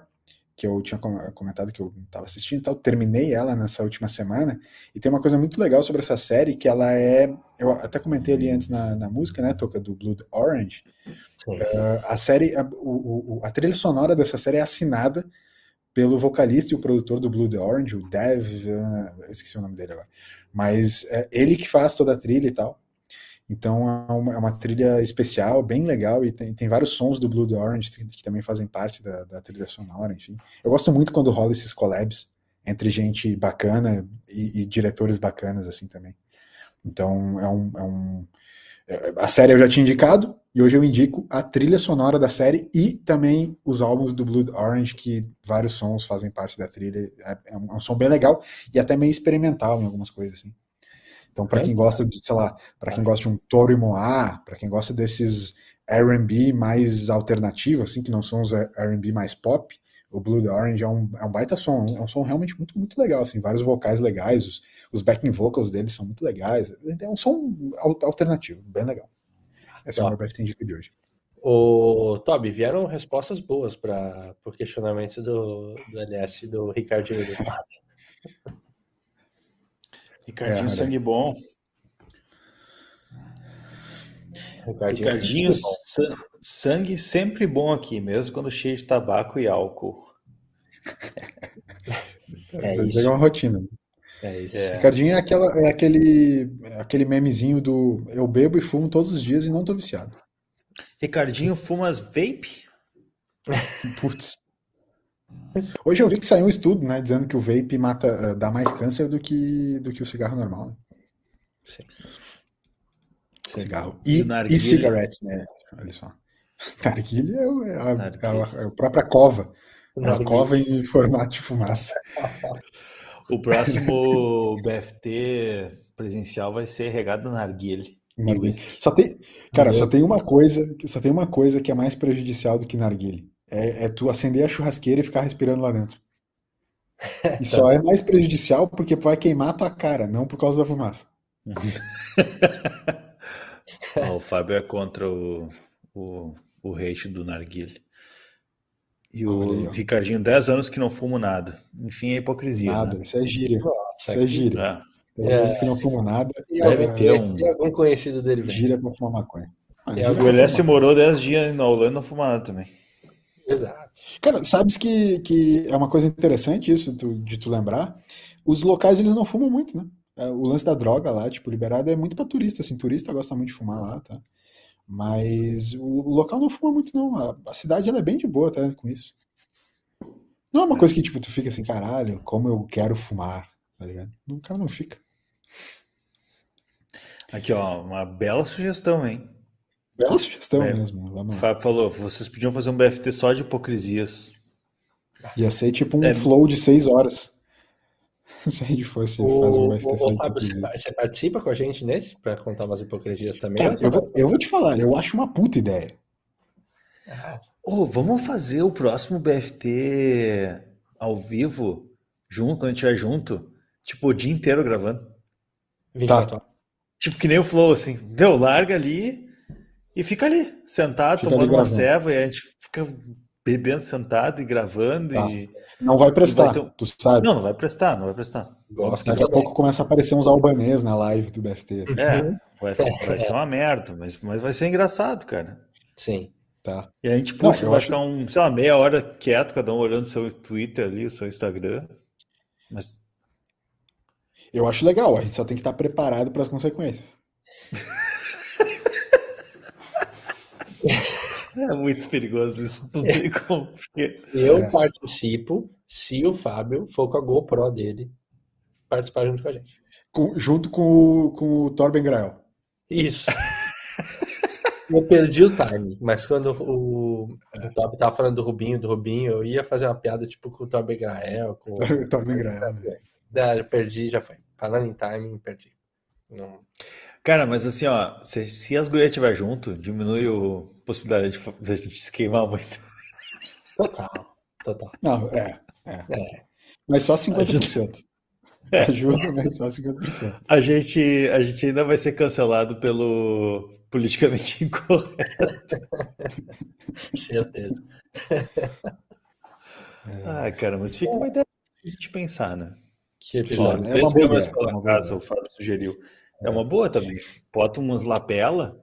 que eu tinha com- comentado que eu estava assistindo e tal, terminei ela nessa última semana, e tem uma coisa muito legal sobre essa série, que ela é, eu até comentei ali antes na, na música, né, toca do Blood Orange, Sim. a série, a, o- o- a trilha sonora dessa série é assinada pelo vocalista e o produtor do The Orange, o Dev, eh, eu esqueci o nome dele agora, mas é ele que faz toda a trilha e tal. Então é uma, é uma trilha especial, bem legal, e tem, tem vários sons do Blue The Orange que, que também fazem parte da, da trilha sonora, enfim. Eu gosto muito quando rola esses collabs entre gente bacana e, e diretores bacanas, assim, também. Então é um, é um a série eu já tinha indicado, e hoje eu indico a trilha sonora da série e também os álbuns do Blood Orange, que vários sons fazem parte da trilha. É, é um, é um som bem legal e até meio experimental em algumas coisas, assim. Então, para É. quem gosta de, sei lá, para quem gosta de um Toro e Moá, para quem gosta desses R&B mais alternativo, assim, que não são os R&B mais pop, o Blood Orange é um, é um baita som, é um som realmente muito, muito legal, assim, vários vocais legais, os, os backing vocals deles são muito legais, é um som al- alternativo, bem legal. Essa é a Top. minha BFT Dica de hoje. O Toby, vieram respostas boas para o questionamento do, do LS do Ricardinho. Ricardinho, É, sangue bom. Ricardinho, Ricardinho, sa- sangue sempre bom aqui, mesmo quando cheio de tabaco e álcool. É dizer isso. é uma rotina. É isso. É. Ricardinho é, aquela, é aquele, é aquele memezinho do eu bebo e fumo todos os dias e não tô viciado. Ricardinho fuma as vape? Putz. Hoje eu vi que saiu um estudo, né, dizendo que o vape mata, eh, dá mais câncer do que, do que o cigarro normal, né? Sim. Cigarro. E E, e cigarettes, né? Olha só. Narguilha é, é a, é a- é a própria cova. É uma cova em formato de fumaça. O próximo BFT presencial vai ser regado na whisky. Só tem, cara, Meu só tem uma coisa, só tem uma coisa que é mais prejudicial do que narguilé. É, é tu acender a churrasqueira e ficar respirando lá dentro. E só é mais prejudicial porque vai queimar a tua cara, não por causa da fumaça. Ó, o Fábio é contra o, o, o hate do narguilé. E o aí. Ricardinho, 10 anos que não fumo nada. Enfim, é hipocrisia, Nada, né? isso é gíria. Nossa, Isso é gíria. É. É. que não fuma nada, Deve algum- ter um- algum conhecido dele, gira pra fumar maconha. Ah, O fumar. morou 10 dias na Holanda e não fuma nada também. Exato. Cara, sabes que, que é uma coisa interessante isso de tu lembrar? Os locais eles não fumam muito, né? É, O lance da droga lá, tipo, liberado é muito pra turista, assim, turista gosta muito de fumar lá, tá? Mas o, local não fuma muito, não. A, a cidade ela é bem de boa, tá? Com isso. Não é uma coisa que, tipo, tu fica assim, caralho, como eu quero fumar, tá ligado? O cara não fica. Aqui, ó, uma bela sugestão, hein? Bela sugestão É. mesmo. O Vamos lá. Fábio falou, vocês podiam fazer um BFT só de hipocrisias. Ia ser tipo um É. flow de seis horas. Se a gente fosse fazer um O, BFT o, só o de Fábio, você, hipocrisias. você participa com a gente nesse? Pra contar umas hipocrisias também? Cara, eu vai- vou, eu vou te falar, eu acho uma puta ideia. Ô, vamos fazer o próximo BFT ao vivo, junto, quando a gente estiver junto, tipo, o dia inteiro gravando. 24 horas. Tipo, que nem o Flow, assim. Deu, larga ali e fica ali, sentado, Fica ali tomando uma gravando. ceva, e a gente fica bebendo sentado e gravando Tá. e... Não vai prestar, vai ter tu sabe. Não, não vai prestar, não vai prestar. Gosto Daqui a também. pouco começa a aparecer uns albanês na live do BFT. assim. É, vai, vai ser uma merda, mas, mas vai ser engraçado, cara. Sim. Tá. E a gente puxa, vai acho- ficar um, sei lá, meia hora quieto, cada um olhando o seu Twitter ali, o seu Instagram. Mas Eu acho legal, a gente só tem que estar preparado para as consequências. é muito perigoso isso, não tem como. Eu É. participo se o Fábio for com a GoPro dele participar junto com a gente. Com- junto com o, com o Torben Grael. Isso. Eu perdi o time, mas quando o, o Top tava falando do Rubinho, do Rubinho, eu ia fazer uma piada tipo com o Torben Grael, com O Torben Grael. né? Eu perdi, já foi. Falando em timing, perdi. Não... Cara, mas assim, ó, se, se as gurias estiver junto, diminui a possibilidade de fa- de a gente se queimar muito. Total, total. Não, é, é. É. Mas só 50%. É. Ajuda, mas só 50%. A gente, a gente ainda vai ser cancelado pelo politicamente incorreto. Certeza. Ah, cara, mas fica uma ideia pra gente pensar, né? Que episódio. É Três uma boa câmeras ideia, é pela uma boa casa, ideia. o Fábio sugeriu. É uma boa também. Bota umas lapela,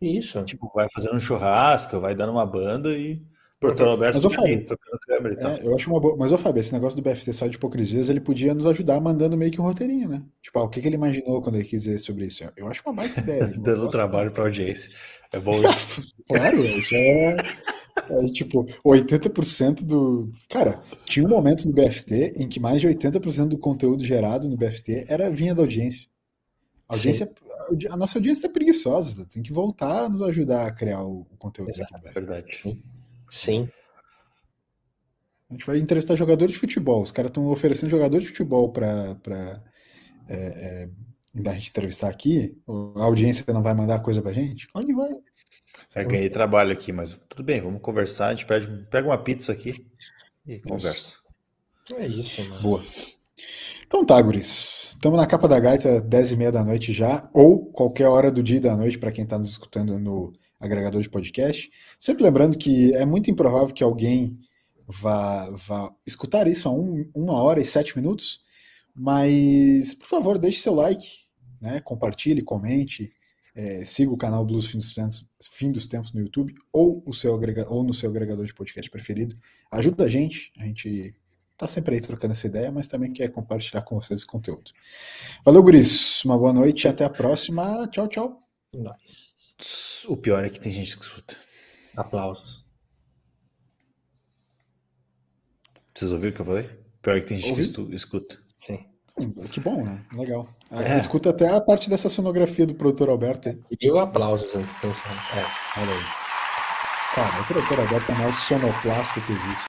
Isso. tipo, vai fazendo um churrasco, vai dando uma banda e Porto Alberto Mas, Fábio, trocando câmera e tal. É, eu acho uma boa. Mas, ô Fábio, esse negócio do BFT só de hipocrisias, ele podia nos ajudar mandando meio que um roteirinho, né? Tipo, ah, o que, que ele imaginou quando ele quis dizer sobre isso? Eu acho uma baita ideia. Dando gosto. trabalho pra audiência. É bom isso. Claro, isso é, é tipo 80% do. Cara, tinha um momento no BFT em que mais de 80% do conteúdo gerado no BFT era vinha da audiência. A audiência, a nossa audiência tá preguiçosa, tem que voltar a nos ajudar a criar o, o conteúdo aqui do Exato. BFT. Verdade. Sim. A gente vai entrevistar jogador de futebol. Os caras estão oferecendo jogador de futebol para é, a gente entrevistar aqui. A audiência não vai mandar coisa pra gente? Onde vai? Já ganhei trabalho aqui, mas tudo bem, vamos conversar. A gente pede, pega uma pizza aqui e conversa. É isso, mano. Boa. Então tá, guris. Estamos na capa da gaita, 10 e meia da noite já, ou qualquer hora do dia e da noite para quem está nos escutando no agregador de podcast. Sempre lembrando que é muito improvável que alguém vá, vá escutar isso a um- uma hora e sete minutos, mas por favor, deixe seu like, né? compartilhe, comente, é, siga o canal Blues Fim dos, Tempos, Fim dos Tempos no YouTube ou, o seu agrega- ou no seu agregador de podcast preferido. Ajuda a gente, a gente tá sempre aí trocando essa ideia, mas também quer compartilhar com vocês esse conteúdo. Valeu, guris. Uma boa noite e até a próxima. Tchau, tchau. Nós. O pior é que tem gente que escuta. Aplausos. Vocês ouviram o que eu falei? O pior é que tem gente Ouvi. que escuta. Sim. Hum, Que bom, né? Legal. Ah, É. Escuta até a parte dessa sonografia do produtor Alberto aí. E o aplausos antes. É. Olha aí. Cara, o produtor Alberto é o maior sonoplasta que existe.